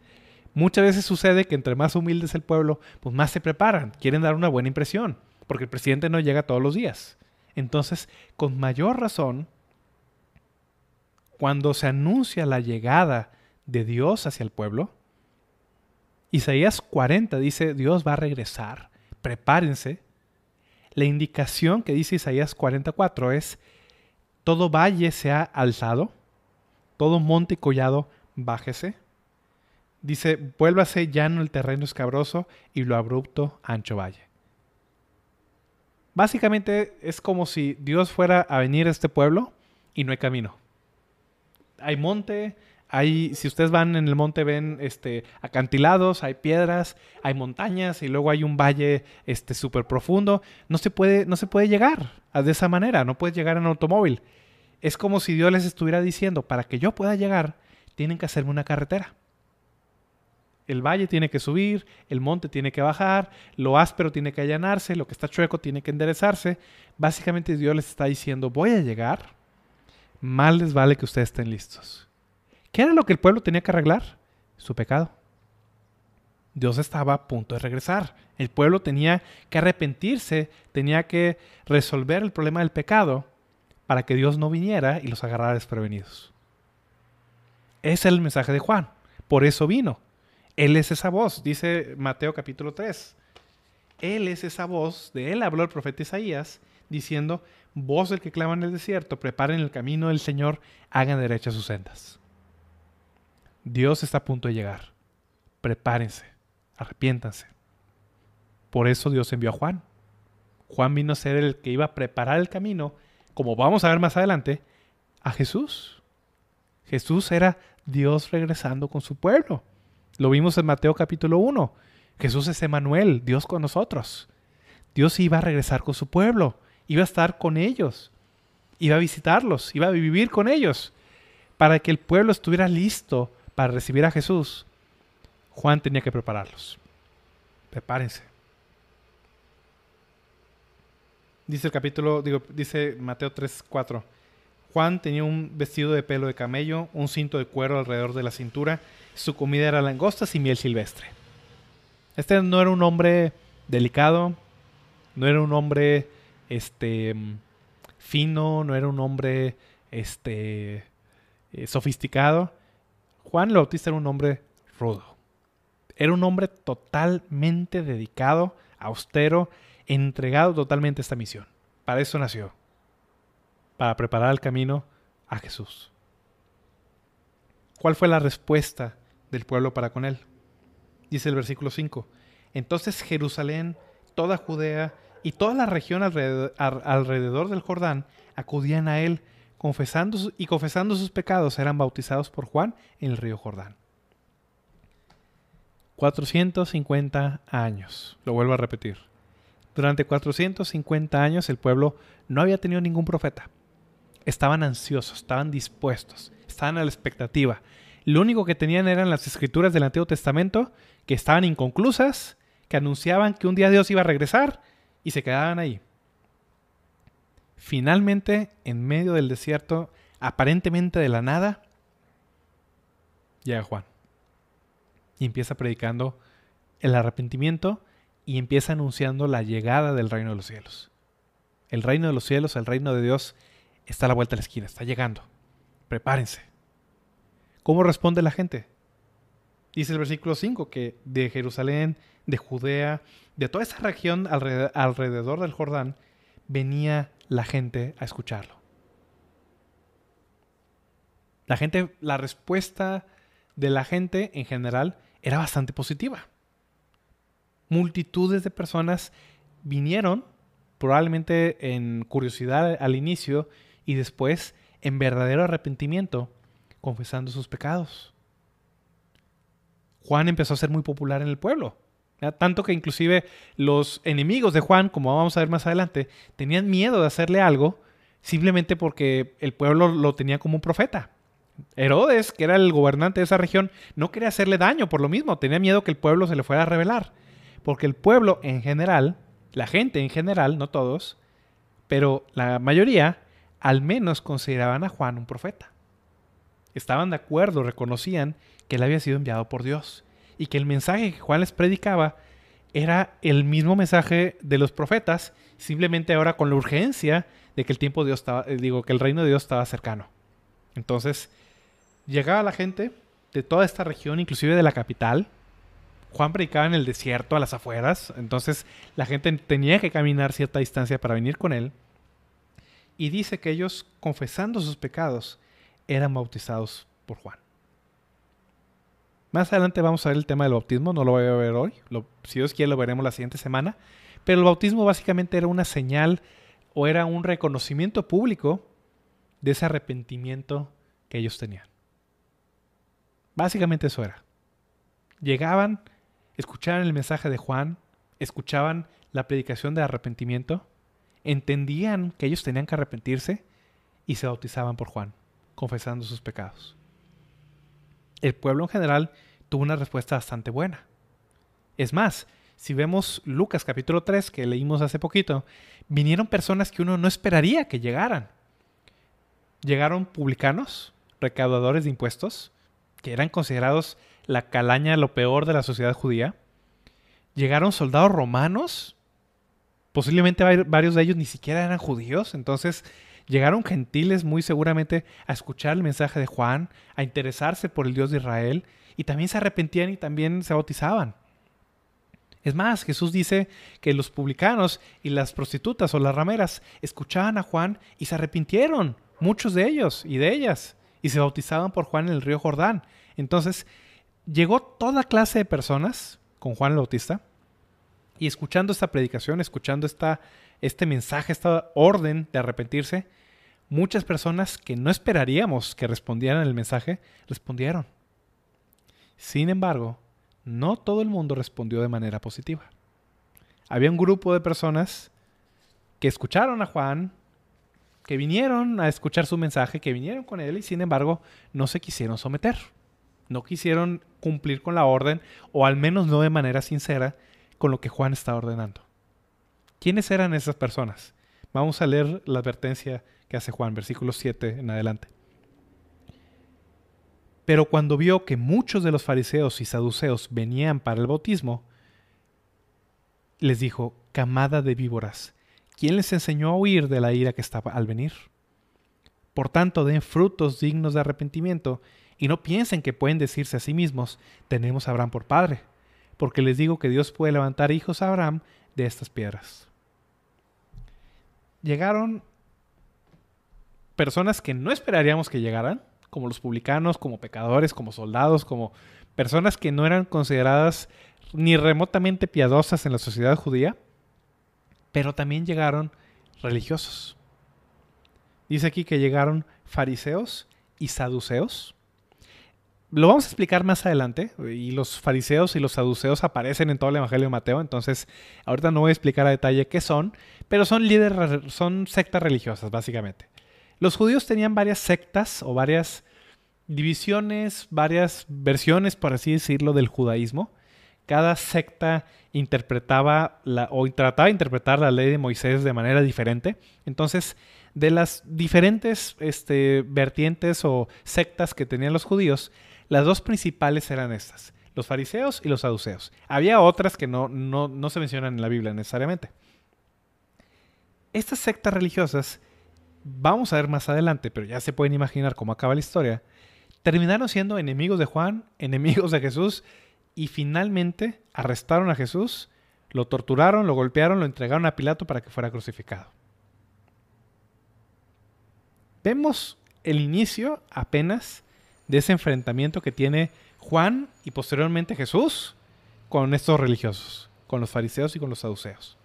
Muchas veces sucede que entre más humilde es el pueblo, pues más se preparan, quieren dar una buena impresión, porque el presidente no llega todos los días. Entonces, con mayor razón, cuando se anuncia la llegada de Dios hacia el pueblo, Isaías 40 dice, Dios va a regresar, prepárense. La indicación que dice Isaías 44 es, todo valle se ha alzado, todo monte y collado bájese. Dice, vuélvase llano el terreno escabroso y lo abrupto ancho valle. Básicamente es como si Dios fuera a venir a este pueblo y no hay camino. Hay monte, hay, si ustedes van en el monte ven este, acantilados, hay piedras, hay montañas y luego hay un valle este, súper profundo. No se, puede, no se puede llegar de esa manera, no puedes llegar en automóvil. Es como si Dios les estuviera diciendo, para que yo pueda llegar, tienen que hacerme una carretera. El valle tiene que subir, el monte tiene que bajar, lo áspero tiene que allanarse, lo que está chueco tiene que enderezarse. Básicamente Dios les está diciendo, voy a llegar, mal les vale que ustedes estén listos. ¿Qué era lo que el pueblo tenía que arreglar? Su pecado. Dios estaba a punto de regresar. El pueblo tenía que arrepentirse, tenía que resolver el problema del pecado para que Dios no viniera y los agarrara desprevenidos. Ese es el mensaje de Juan. Por eso vino. Él es esa voz, dice Mateo capítulo 3. Él es esa voz, de él habló el profeta Isaías, diciendo, voz del que clama en el desierto, preparen el camino del Señor, hagan derechas sus sendas. Dios está a punto de llegar. Prepárense, arrepiéntanse. Por eso Dios envió a Juan. Juan vino a ser el que iba a preparar el camino, como vamos a ver más adelante, a Jesús. Jesús era Dios regresando con su pueblo. Lo vimos en Mateo capítulo 1. Jesús es Emanuel, Dios con nosotros. Dios iba a regresar con su pueblo, iba a estar con ellos, iba a visitarlos, iba a vivir con ellos. Para que el pueblo estuviera listo para recibir a Jesús, Juan tenía que prepararlos. Prepárense. Dice el capítulo, dice Mateo 3, 4. Juan tenía un vestido de pelo de camello, un cinto de cuero alrededor de la cintura, su comida era langostas y miel silvestre. Este no era un hombre delicado, no era un hombre este fino, no era un hombre este eh, sofisticado. Juan Bautista era un hombre rudo. Era un hombre totalmente dedicado, austero, entregado totalmente a esta misión. Para eso nació. Para preparar el camino a Jesús. ¿Cuál fue la respuesta del pueblo para con él? Dice el versículo 5. Entonces Jerusalén, toda Judea y toda la región alrededor, del Jordán acudían a él confesando y confesando sus pecados eran bautizados por Juan en el río Jordán. 450 años, lo vuelvo a repetir. Durante 450 años el pueblo no había tenido ningún profeta. Estaban ansiosos, estaban dispuestos, estaban a la expectativa. Lo único que tenían eran las escrituras del Antiguo Testamento que estaban inconclusas, que anunciaban que un día Dios iba a regresar y se quedaban ahí. Finalmente, en medio del desierto, aparentemente de la nada, llega Juan y empieza predicando el arrepentimiento y empieza anunciando la llegada del reino de los cielos. El reino de los cielos, el reino de Dios, está a la vuelta de la esquina, está llegando. Prepárense. ¿Cómo responde la gente? Dice el versículo 5 que de Jerusalén, de Judea, de toda esa región alrededor del Jordán, venía la gente a escucharlo. La gente, la respuesta de la gente en general era bastante positiva. Multitudes de personas vinieron, probablemente en curiosidad al inicio y después en verdadero arrepentimiento, confesando sus pecados. Juan empezó a ser muy popular en el pueblo. Tanto que inclusive los enemigos de Juan, como vamos a ver más adelante, tenían miedo de hacerle algo simplemente porque el pueblo lo tenía como un profeta. Herodes, que era el gobernante de esa región, no quería hacerle daño por lo mismo, tenía miedo que el pueblo se le fuera a rebelar. Porque el pueblo en general, la gente en general, no todos, pero la mayoría, al menos consideraban a Juan un profeta. Estaban de acuerdo, reconocían que él había sido enviado por Dios y que el mensaje que Juan les predicaba era el mismo mensaje de los profetas, simplemente ahora con la urgencia de que el tiempo de Dios eh, digo, que el reino de Dios estaba cercano. Entonces, llegaba la gente de toda esta región, inclusive de la capital. Juan predicaba en el desierto, a las afueras, entonces la gente tenía que caminar cierta distancia para venir con él. Y dice que ellos, confesando sus pecados, eran bautizados por Juan. Más adelante vamos a ver el tema del bautismo, no lo voy a ver hoy, si Dios quiere lo veremos la siguiente semana, pero el bautismo básicamente era una señal o era un reconocimiento público de ese arrepentimiento que ellos tenían. Básicamente eso era. Llegaban, escuchaban el mensaje de Juan, escuchaban la predicación de arrepentimiento, entendían que ellos tenían que arrepentirse y se bautizaban por Juan, confesando sus pecados el pueblo en general tuvo una respuesta bastante buena. Es más, si vemos Lucas capítulo 3, que leímos hace poquito, vinieron personas que uno no esperaría que llegaran. Llegaron publicanos, recaudadores de impuestos, que eran considerados la calaña, lo peor de la sociedad judía. Llegaron soldados romanos, posiblemente varios de ellos ni siquiera eran judíos, entonces Llegaron gentiles muy seguramente a escuchar el mensaje de Juan, a interesarse por el Dios de Israel, y también se arrepentían y también se bautizaban. Es más, Jesús dice que los publicanos y las prostitutas o las rameras escuchaban a Juan y se arrepintieron, muchos de ellos y de ellas, y se bautizaban por Juan en el río Jordán. Entonces, llegó toda clase de personas con Juan el Bautista, y escuchando esta predicación, escuchando esta este mensaje, esta orden de arrepentirse, muchas personas que no esperaríamos que respondieran el mensaje, respondieron. Sin embargo, no todo el mundo respondió de manera positiva. Había un grupo de personas que escucharon a Juan, que vinieron a escuchar su mensaje, que vinieron con él y sin embargo no se quisieron someter. No quisieron cumplir con la orden o al menos no de manera sincera con lo que Juan está ordenando. ¿Quiénes eran esas personas? Vamos a leer la advertencia que hace Juan, versículo 7 en adelante. Pero cuando vio que muchos de los fariseos y saduceos venían para el bautismo, les dijo, camada de víboras, ¿quién les enseñó a huir de la ira que estaba al venir? Por tanto, den frutos dignos de arrepentimiento y no piensen que pueden decirse a sí mismos, tenemos a Abraham por padre, porque les digo que Dios puede levantar hijos a Abraham de estas piedras. Llegaron personas que no esperaríamos que llegaran, como los publicanos, como pecadores, como soldados, como personas que no eran consideradas ni remotamente piadosas en la sociedad judía, pero también llegaron religiosos. Dice aquí que llegaron fariseos y saduceos. Lo vamos a explicar más adelante, y los fariseos y los saduceos aparecen en todo el Evangelio de Mateo, entonces ahorita no voy a explicar a detalle qué son, pero son líderes, son sectas religiosas, básicamente. Los judíos tenían varias sectas o varias divisiones, varias versiones, por así decirlo, del judaísmo. Cada secta interpretaba la, o trataba de interpretar la ley de Moisés de manera diferente. Entonces, de las diferentes este, vertientes o sectas que tenían los judíos, las dos principales eran estas, los fariseos y los saduceos. Había otras que no, no, no se mencionan en la Biblia necesariamente. Estas sectas religiosas vamos a ver más adelante, pero ya se pueden imaginar cómo acaba la historia, terminaron siendo enemigos de Juan, enemigos de Jesús, y finalmente arrestaron a Jesús, lo torturaron, lo golpearon, lo entregaron a Pilato para que fuera crucificado. Vemos el inicio apenas de ese enfrentamiento que tiene Juan y posteriormente Jesús con estos religiosos, con los fariseos y con los saduceos.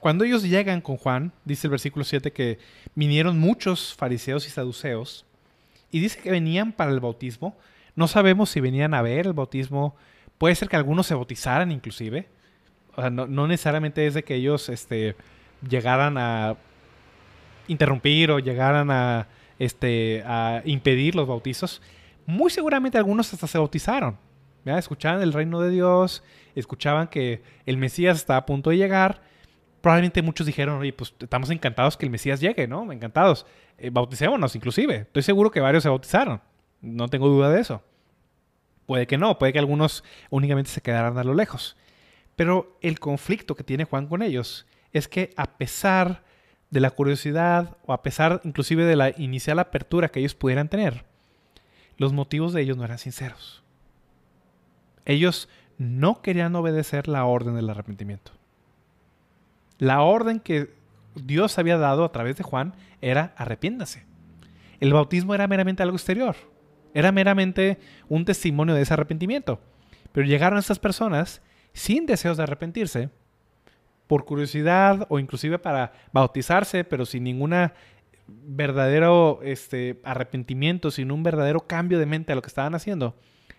Cuando ellos llegan con Juan, dice el versículo 7 que vinieron muchos fariseos y saduceos, y dice que venían para el bautismo. No sabemos si venían a ver el bautismo. Puede ser que algunos se bautizaran inclusive. no, necesariamente es de que ellos este, llegaran a interrumpir o llegaran a, este, a impedir los bautizos. Muy seguramente algunos hasta se bautizaron. Escuchaban el reino de Dios, escuchaban que el Mesías estaba a punto de llegar probablemente muchos dijeron, oye, pues estamos encantados que el Mesías llegue, ¿no? Encantados. Eh, bauticémonos, inclusive. Estoy seguro que varios se bautizaron. No tengo duda de eso. Puede que no, puede que algunos únicamente se quedaran a lo lejos. Pero el conflicto que tiene Juan con ellos es que a pesar de la curiosidad o a pesar inclusive de la inicial apertura que ellos pudieran tener, los motivos de ellos no eran sinceros. Ellos no querían obedecer la orden del arrepentimiento. La orden que Dios había dado a través de Juan era arrepiéndase. El bautismo era meramente algo exterior. Era meramente un testimonio de ese arrepentimiento. Pero llegaron estas personas sin deseos de arrepentirse, por curiosidad o inclusive para bautizarse, pero sin ninguna verdadero este, arrepentimiento, sin un verdadero cambio de mente a lo que estaban haciendo.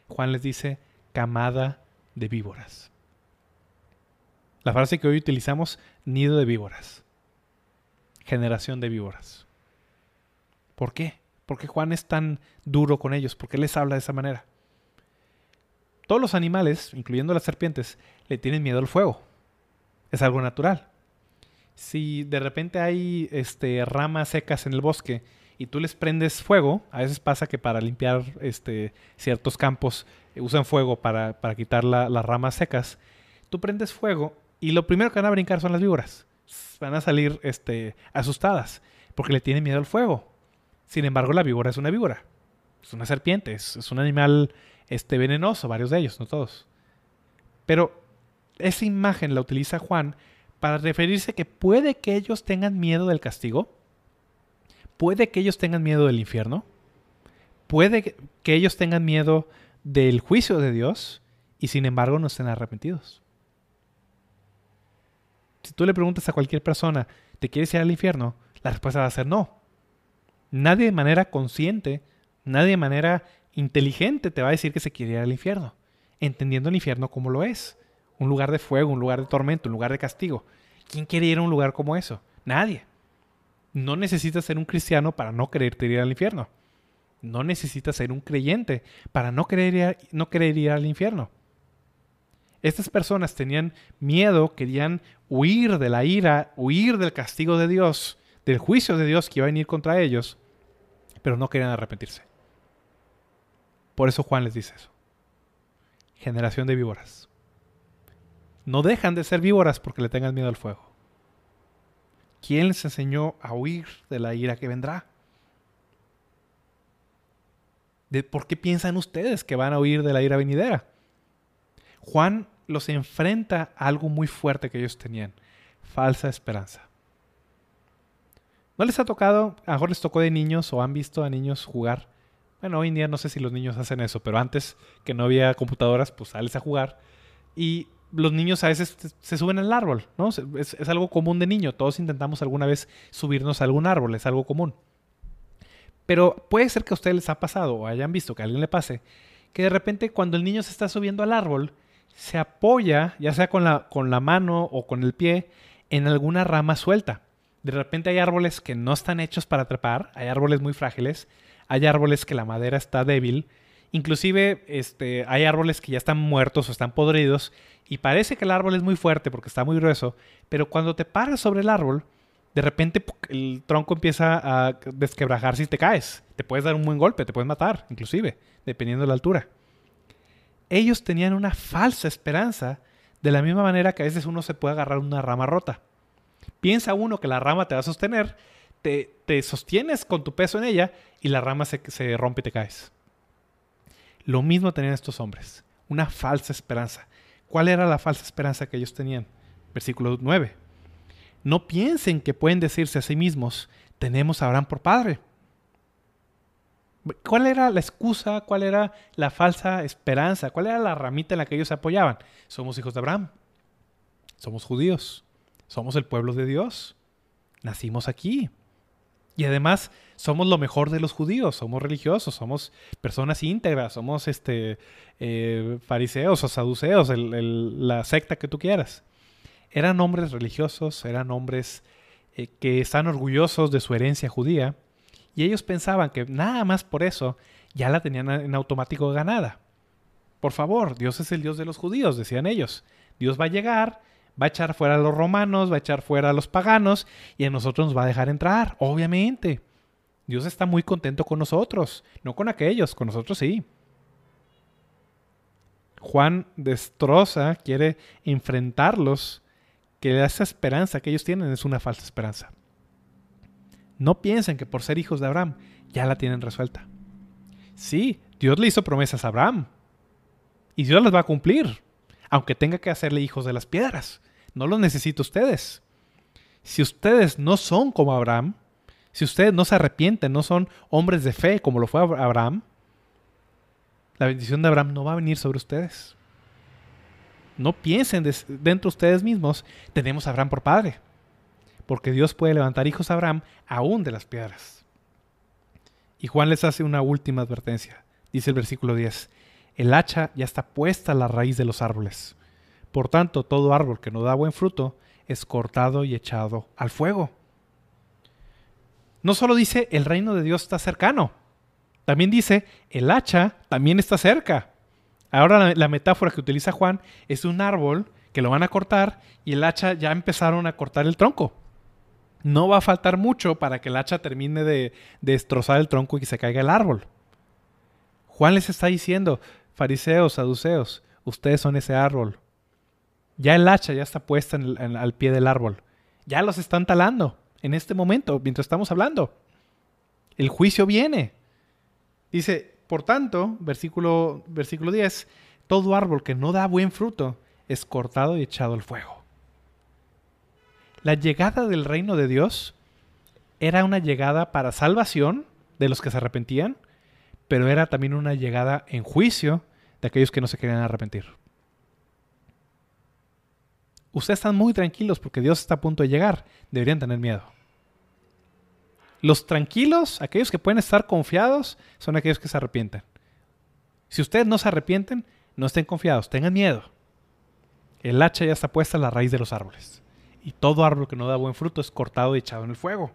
Juan les dice, camada de víboras. La frase que hoy utilizamos, nido de víboras. Generación de víboras. ¿Por qué? ¿Por qué Juan es tan duro con ellos? ¿Por qué les habla de esa manera? Todos los animales, incluyendo las serpientes, le tienen miedo al fuego. Es algo natural. Si de repente hay este, ramas secas en el bosque y tú les prendes fuego, a veces pasa que para limpiar este, ciertos campos usan fuego para, quitar las ramas secas, tú prendes fuego y lo primero que van a brincar son las víboras. Van a salir este, asustadas porque le tienen miedo al fuego. Sin embargo, la víbora es una víbora. Es una serpiente, es, un animal este, venenoso, varios de ellos, no todos. Pero esa imagen la utiliza Juan para referirse que puede que ellos tengan miedo del castigo, puede que ellos tengan miedo del infierno, puede que ellos tengan miedo del juicio de Dios y sin embargo no estén arrepentidos. Si tú le preguntas a cualquier persona, ¿te quieres ir al infierno? La respuesta va a ser no. Nadie de manera consciente, nadie de manera inteligente te va a decir que se quiere ir al infierno, entendiendo el infierno como lo es. Un lugar de fuego, un lugar de tormento, un lugar de castigo. ¿Quién quiere ir a un lugar como eso? Nadie. No necesitas ser un cristiano para no querer ir al infierno. No necesitas ser un creyente para no querer ir, no querer ir al infierno. Estas personas tenían miedo, querían huir de la ira, huir del castigo de Dios, del juicio de Dios que iba a venir contra ellos, pero no querían arrepentirse. Por eso Juan les dice eso. Generación de víboras. No dejan de ser víboras porque le tengan miedo al fuego. ¿Quién les enseñó a huir de la ira que vendrá? ¿De ¿Por qué piensan ustedes que van a huir de la ira venidera? Juan los enfrenta a algo muy fuerte que ellos tenían, falsa esperanza. ¿No les ha tocado, a lo mejor les tocó de niños o han visto a niños jugar? Bueno, hoy en día no sé si los niños hacen eso, pero antes que no había computadoras, pues sales a jugar y los niños a veces se suben al árbol, ¿no? Es, algo común de niño. Todos intentamos alguna vez subirnos a algún árbol, es algo común. Pero puede ser que a ustedes les ha pasado o hayan visto que a alguien le pase, que de repente cuando el niño se está subiendo al árbol, se apoya, ya sea con la, con la mano o con el pie, en alguna rama suelta. De repente hay árboles que no están hechos para trepar, hay árboles muy frágiles, hay árboles que la madera está débil, inclusive este, hay árboles que ya están muertos o están podridos y parece que el árbol es muy fuerte porque está muy grueso, pero cuando te paras sobre el árbol, de repente el tronco empieza a desquebrajarse y te caes. Te puedes dar un buen golpe, te puedes matar, inclusive, dependiendo de la altura. Ellos tenían una falsa esperanza, de la misma manera que a veces uno se puede agarrar una rama rota. Piensa uno que la rama te va a sostener, te, te sostienes con tu peso en ella y la rama se, se rompe y te caes. Lo mismo tenían estos hombres, una falsa esperanza. ¿Cuál era la falsa esperanza que ellos tenían? Versículo 9. No piensen que pueden decirse a sí mismos, tenemos a Abraham por padre. ¿Cuál era la excusa? ¿Cuál era la falsa esperanza? ¿Cuál era la ramita en la que ellos se apoyaban? Somos hijos de Abraham. Somos judíos. Somos el pueblo de Dios. Nacimos aquí. Y además somos lo mejor de los judíos, somos religiosos, somos personas íntegras, somos este, eh, fariseos o saduceos, la secta que tú quieras. Eran hombres religiosos, eran hombres eh, que están orgullosos de su herencia judía, y ellos pensaban que nada más por eso ya la tenían en automático ganada. Por favor, Dios es el Dios de los judíos, decían ellos. Dios va a llegar, va a echar fuera a los romanos, va a echar fuera a los paganos y a nosotros nos va a dejar entrar, obviamente. Dios está muy contento con nosotros, no con aquellos, con nosotros sí. Juan destroza, quiere enfrentarlos, que esa esperanza que ellos tienen es una falsa esperanza. No piensen que por ser hijos de Abraham ya la tienen resuelta. Sí, Dios le hizo promesas a Abraham. Y Dios las va a cumplir aunque tenga que hacerle hijos de las piedras. No los necesito ustedes. Si ustedes no son como Abraham, si ustedes no se arrepienten, no son hombres de fe como lo fue Abraham, la bendición de Abraham no va a venir sobre ustedes. No piensen dentro de ustedes mismos, tenemos a Abraham por padre, porque Dios puede levantar hijos a Abraham aún de las piedras. Y Juan les hace una última advertencia. Dice el versículo 10, el hacha ya está puesta a la raíz de los árboles. Por tanto, todo árbol que no da buen fruto es cortado y echado al fuego. No solo dice el reino de Dios está cercano, también dice el hacha también está cerca. Ahora la, metáfora que utiliza Juan es un árbol que lo van a cortar y el hacha ya empezaron a cortar el tronco. No va a faltar mucho para que el hacha termine de destrozar el tronco y que se caiga el árbol. Juan les está diciendo, Fariseos, saduceos, ustedes son ese árbol. Ya el hacha ya está puesta al pie del árbol. Ya los están talando en este momento, mientras estamos hablando. El juicio viene. Dice, por tanto, versículo, versículo 10, todo árbol que no da buen fruto es cortado y echado al fuego. La llegada del reino de Dios era una llegada para salvación de los que se arrepentían, pero era también una llegada en juicio de aquellos que no se querían arrepentir. Ustedes están muy tranquilos porque Dios está a punto de llegar. Deberían tener miedo. Los tranquilos, aquellos que pueden estar confiados, son aquellos que se arrepienten. Si ustedes no se arrepienten, no estén confiados, tengan miedo. El hacha ya está puesta a la raíz de los árboles. Y todo árbol que no da buen fruto es cortado y echado en el fuego.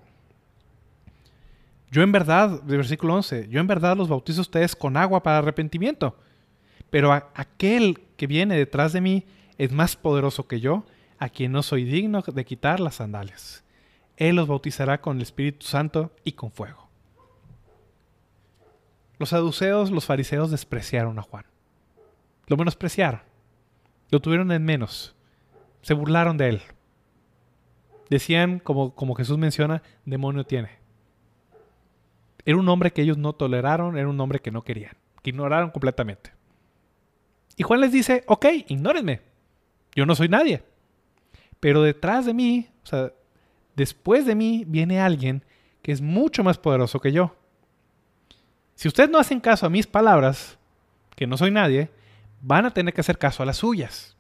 Yo en verdad, versículo 11, yo en verdad los bautizo a ustedes con agua para arrepentimiento. Pero aquel que viene detrás de mí es más poderoso que yo, a quien no soy digno de quitar las sandalias. Él los bautizará con el Espíritu Santo y con fuego. Los saduceos, los fariseos despreciaron a Juan. Lo menospreciaron. Lo tuvieron en menos. Se burlaron de él. Decían, como, como Jesús menciona, demonio tiene. Era un hombre que ellos no toleraron, era un hombre que no querían, que ignoraron completamente. Y Juan les dice, ok, ignórenme. Yo no soy nadie. Pero detrás de mí, o sea, después de mí viene alguien que es mucho más poderoso que yo. Si ustedes no hacen caso a mis palabras, que no soy nadie, van a tener que hacer caso a las suyas.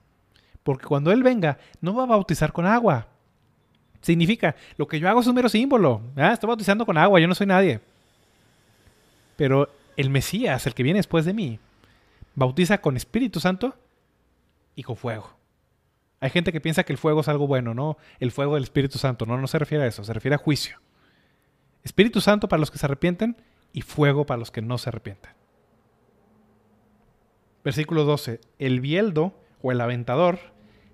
Porque cuando Él venga, no va a bautizar con agua. Significa, lo que yo hago es un mero símbolo. Ah, estoy bautizando con agua, yo no soy nadie. Pero el Mesías, el que viene después de mí, bautiza con Espíritu Santo y con fuego. Hay gente que piensa que el fuego es algo bueno, ¿no? El fuego del Espíritu Santo. No, no se refiere a eso, se refiere a juicio. Espíritu Santo para los que se arrepienten y fuego para los que no se arrepienten. Versículo 12. El bieldo o el aventador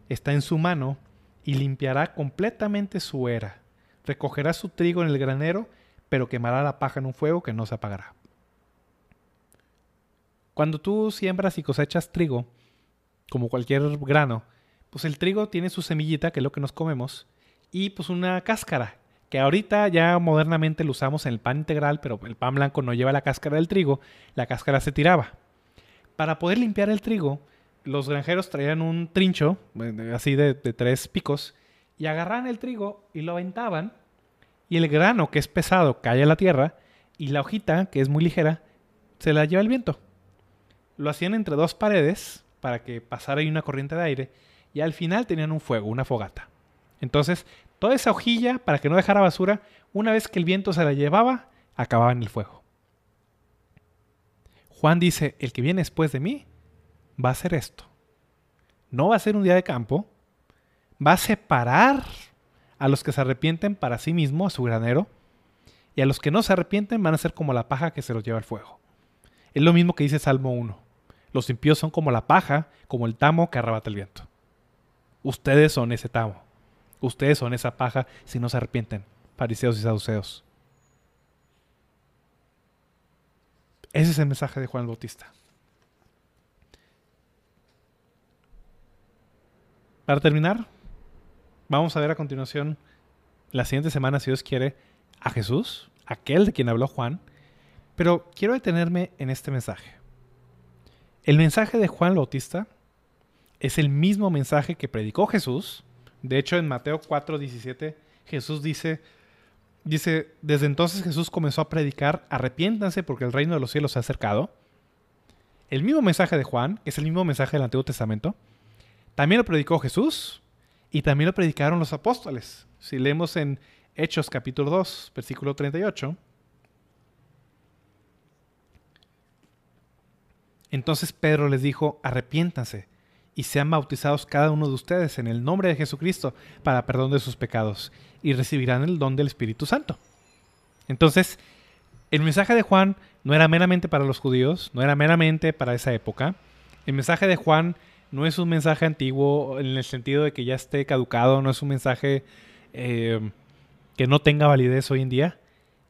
está en su mano y limpiará completamente su era. Recogerá su trigo en el granero, pero quemará la paja en un fuego que no se apagará. Cuando tú siembras y cosechas trigo, como cualquier grano, pues el trigo tiene su semillita, que es lo que nos comemos, y pues una cáscara, que ahorita ya modernamente lo usamos en el pan integral, pero el pan blanco no lleva la cáscara del trigo, la cáscara se tiraba. Para poder limpiar el trigo, los granjeros traían un trincho, así de, tres picos, y agarraban el trigo y lo aventaban, y el grano, que es pesado, cae a la tierra, y la hojita, que es muy ligera, se la lleva el viento. Lo hacían entre dos paredes para que pasara ahí una corriente de aire, y al final tenían un fuego, una fogata. Entonces, toda esa hojilla, para que no dejara basura, una vez que el viento se la llevaba, acababa en el fuego. Juan dice, el que viene después de mí va a hacer esto. No va a ser un día de campo, va a separar a los que se arrepienten para sí mismo, a su granero, y a los que no se arrepienten van a ser como la paja que se los lleva al fuego. Es lo mismo que dice Salmo 1. Los impíos son como la paja, como el tamo que arrebata el viento. Ustedes son ese tamo. Ustedes son esa paja si no se arrepienten, fariseos y saduceos. Ese es el mensaje de Juan el Bautista. Para terminar, vamos a ver a continuación, la siguiente semana, si Dios quiere, a Jesús, aquel de quien habló Juan. Pero quiero detenerme en este mensaje. El mensaje de Juan Bautista es el mismo mensaje que predicó Jesús. De hecho, en Mateo 4:17, Jesús dice, dice, desde entonces Jesús comenzó a predicar, arrepiéntanse porque el reino de los cielos se ha acercado. El mismo mensaje de Juan, es el mismo mensaje del Antiguo Testamento, también lo predicó Jesús y también lo predicaron los apóstoles. Si leemos en Hechos capítulo 2, versículo 38. Entonces Pedro les dijo, arrepiéntanse y sean bautizados cada uno de ustedes en el nombre de Jesucristo para perdón de sus pecados y recibirán el don del Espíritu Santo. Entonces, el mensaje de Juan no era meramente para los judíos, no era meramente para esa época. El mensaje de Juan no es un mensaje antiguo en el sentido de que ya esté caducado, no es un mensaje eh, que no tenga validez hoy en día.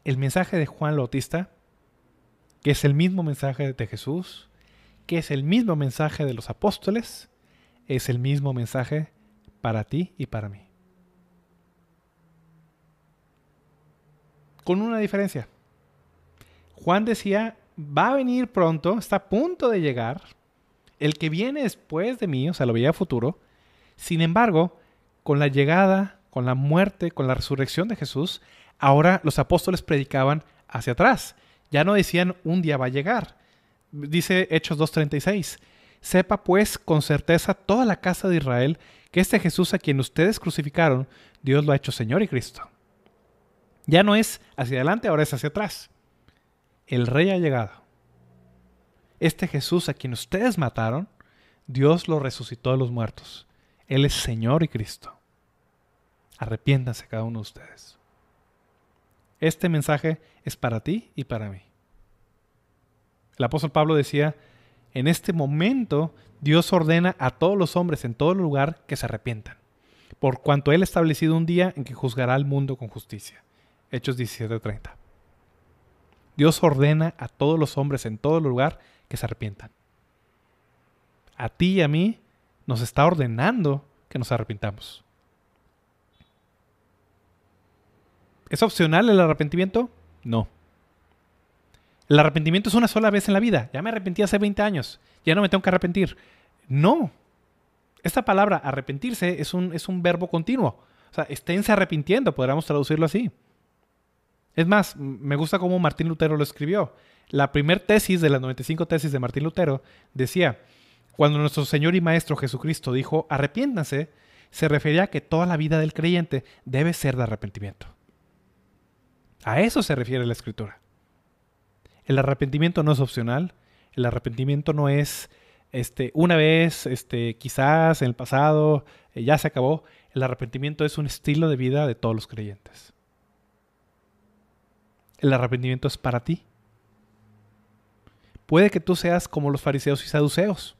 El mensaje de Juan Bautista, que es el mismo mensaje de Jesús, que es el mismo mensaje de los apóstoles, es el mismo mensaje para ti y para mí. Con una diferencia. Juan decía, va a venir pronto, está a punto de llegar, el que viene después de mí, o sea, lo veía futuro. Sin embargo, con la llegada, con la muerte, con la resurrección de Jesús, ahora los apóstoles predicaban hacia atrás. Ya no decían un día va a llegar. Dice Hechos 2.36. Sepa pues con certeza toda la casa de Israel que este Jesús a quien ustedes crucificaron, Dios lo ha hecho Señor y Cristo. Ya no es hacia adelante, ahora es hacia atrás. El rey ha llegado. Este Jesús a quien ustedes mataron, Dios lo resucitó de los muertos. Él es Señor y Cristo. Arrepiéntanse cada uno de ustedes. Este mensaje es para ti y para mí. El apóstol Pablo decía, en este momento Dios ordena a todos los hombres en todo lugar que se arrepientan, por cuanto Él ha establecido un día en que juzgará al mundo con justicia. Hechos 17:30. Dios ordena a todos los hombres en todo lugar que se arrepientan. A ti y a mí nos está ordenando que nos arrepintamos. ¿Es opcional el arrepentimiento? No. El arrepentimiento es una sola vez en la vida. Ya me arrepentí hace 20 años. Ya no me tengo que arrepentir. No. Esta palabra arrepentirse es un, es un verbo continuo. O sea, esténse arrepintiendo, podríamos traducirlo así. Es más, me gusta cómo Martín Lutero lo escribió. La primer tesis de las 95 tesis de Martín Lutero decía, cuando nuestro Señor y Maestro Jesucristo dijo, arrepiéntanse, se refería a que toda la vida del creyente debe ser de arrepentimiento. A eso se refiere la escritura. El arrepentimiento no es opcional, el arrepentimiento no es este, una vez, este, quizás en el pasado, eh, ya se acabó. El arrepentimiento es un estilo de vida de todos los creyentes. El arrepentimiento es para ti. Puede que tú seas como los fariseos y saduceos.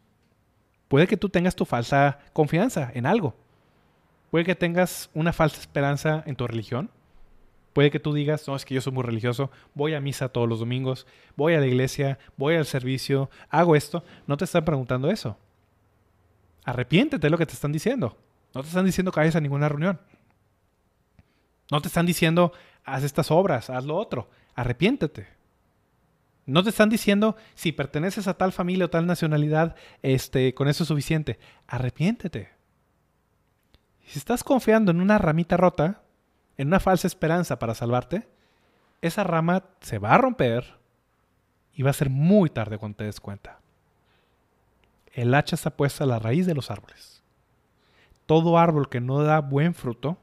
Puede que tú tengas tu falsa confianza en algo. Puede que tengas una falsa esperanza en tu religión. Puede que tú digas, no, es que yo soy muy religioso, voy a misa todos los domingos, voy a la iglesia, voy al servicio, hago esto. No te están preguntando eso. Arrepiéntete de lo que te están diciendo. No te están diciendo que vayas a ninguna reunión. No te están diciendo, haz estas obras, haz lo otro. Arrepiéntete. No te están diciendo, si perteneces a tal familia o tal nacionalidad, este, con eso es suficiente. Arrepiéntete. Si estás confiando en una ramita rota, en una falsa esperanza para salvarte, esa rama se va a romper y va a ser muy tarde cuando te des cuenta. El hacha está puesta a la raíz de los árboles. Todo árbol que no da buen fruto,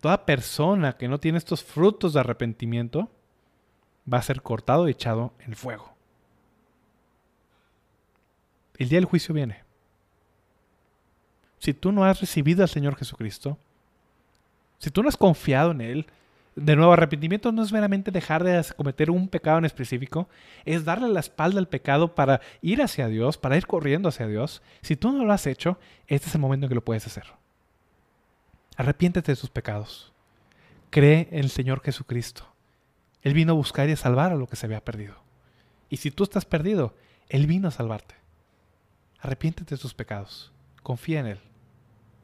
toda persona que no tiene estos frutos de arrepentimiento, va a ser cortado y echado en fuego. El día del juicio viene. Si tú no has recibido al Señor Jesucristo, si tú no has confiado en Él, de nuevo, arrepentimiento no es meramente dejar de cometer un pecado en específico, es darle la espalda al pecado para ir hacia Dios, para ir corriendo hacia Dios. Si tú no lo has hecho, este es el momento en que lo puedes hacer. Arrepiéntete de tus pecados. Cree en el Señor Jesucristo. Él vino a buscar y a salvar a lo que se había perdido. Y si tú estás perdido, Él vino a salvarte. Arrepiéntete de tus pecados. Confía en Él.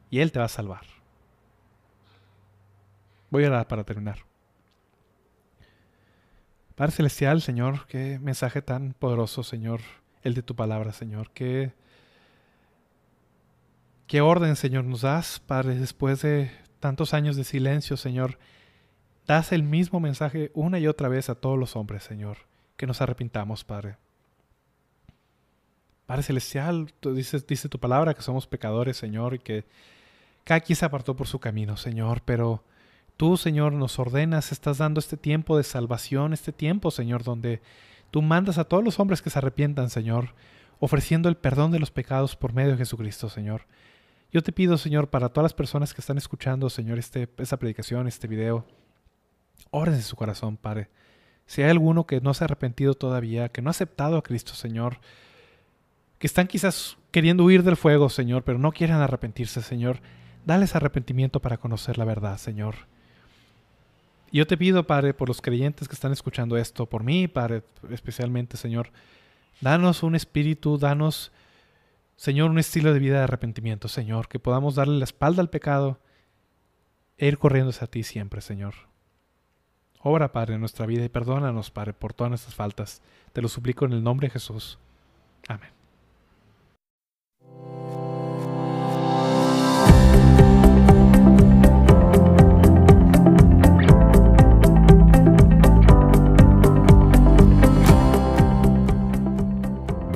Y Él te va a salvar. Voy a orar para terminar. Padre Celestial, Señor, qué mensaje tan poderoso, Señor, el de tu palabra, Señor. Qué, qué orden, Señor, nos das, Padre, después de tantos años de silencio, Señor. Das el mismo mensaje una y otra vez a todos los hombres, Señor, que nos arrepintamos, Padre. Padre Celestial, tú dices, dice tu palabra que somos pecadores, Señor, y que cada quien se apartó por su camino, Señor, pero Tú, Señor, nos ordenas, estás dando este tiempo de salvación, este tiempo, Señor, donde tú mandas a todos los hombres que se arrepientan, Señor, ofreciendo el perdón de los pecados por medio de Jesucristo, Señor. Yo te pido, Señor, para todas las personas que están escuchando, Señor, este, esta predicación, este video, ores su corazón, Padre. Si hay alguno que no se ha arrepentido todavía, que no ha aceptado a Cristo, Señor, que están quizás queriendo huir del fuego, Señor, pero no quieren arrepentirse, Señor, dales arrepentimiento para conocer la verdad, Señor. Yo te pido, Padre, por los creyentes que están escuchando esto, por mí, Padre, especialmente, Señor, danos un espíritu, danos, Señor, un estilo de vida de arrepentimiento, Señor, que podamos darle la espalda al pecado e ir corriendo hacia ti siempre, Señor. Obra, Padre, en nuestra vida y perdónanos, Padre, por todas nuestras faltas. Te lo suplico en el nombre de Jesús. Amén.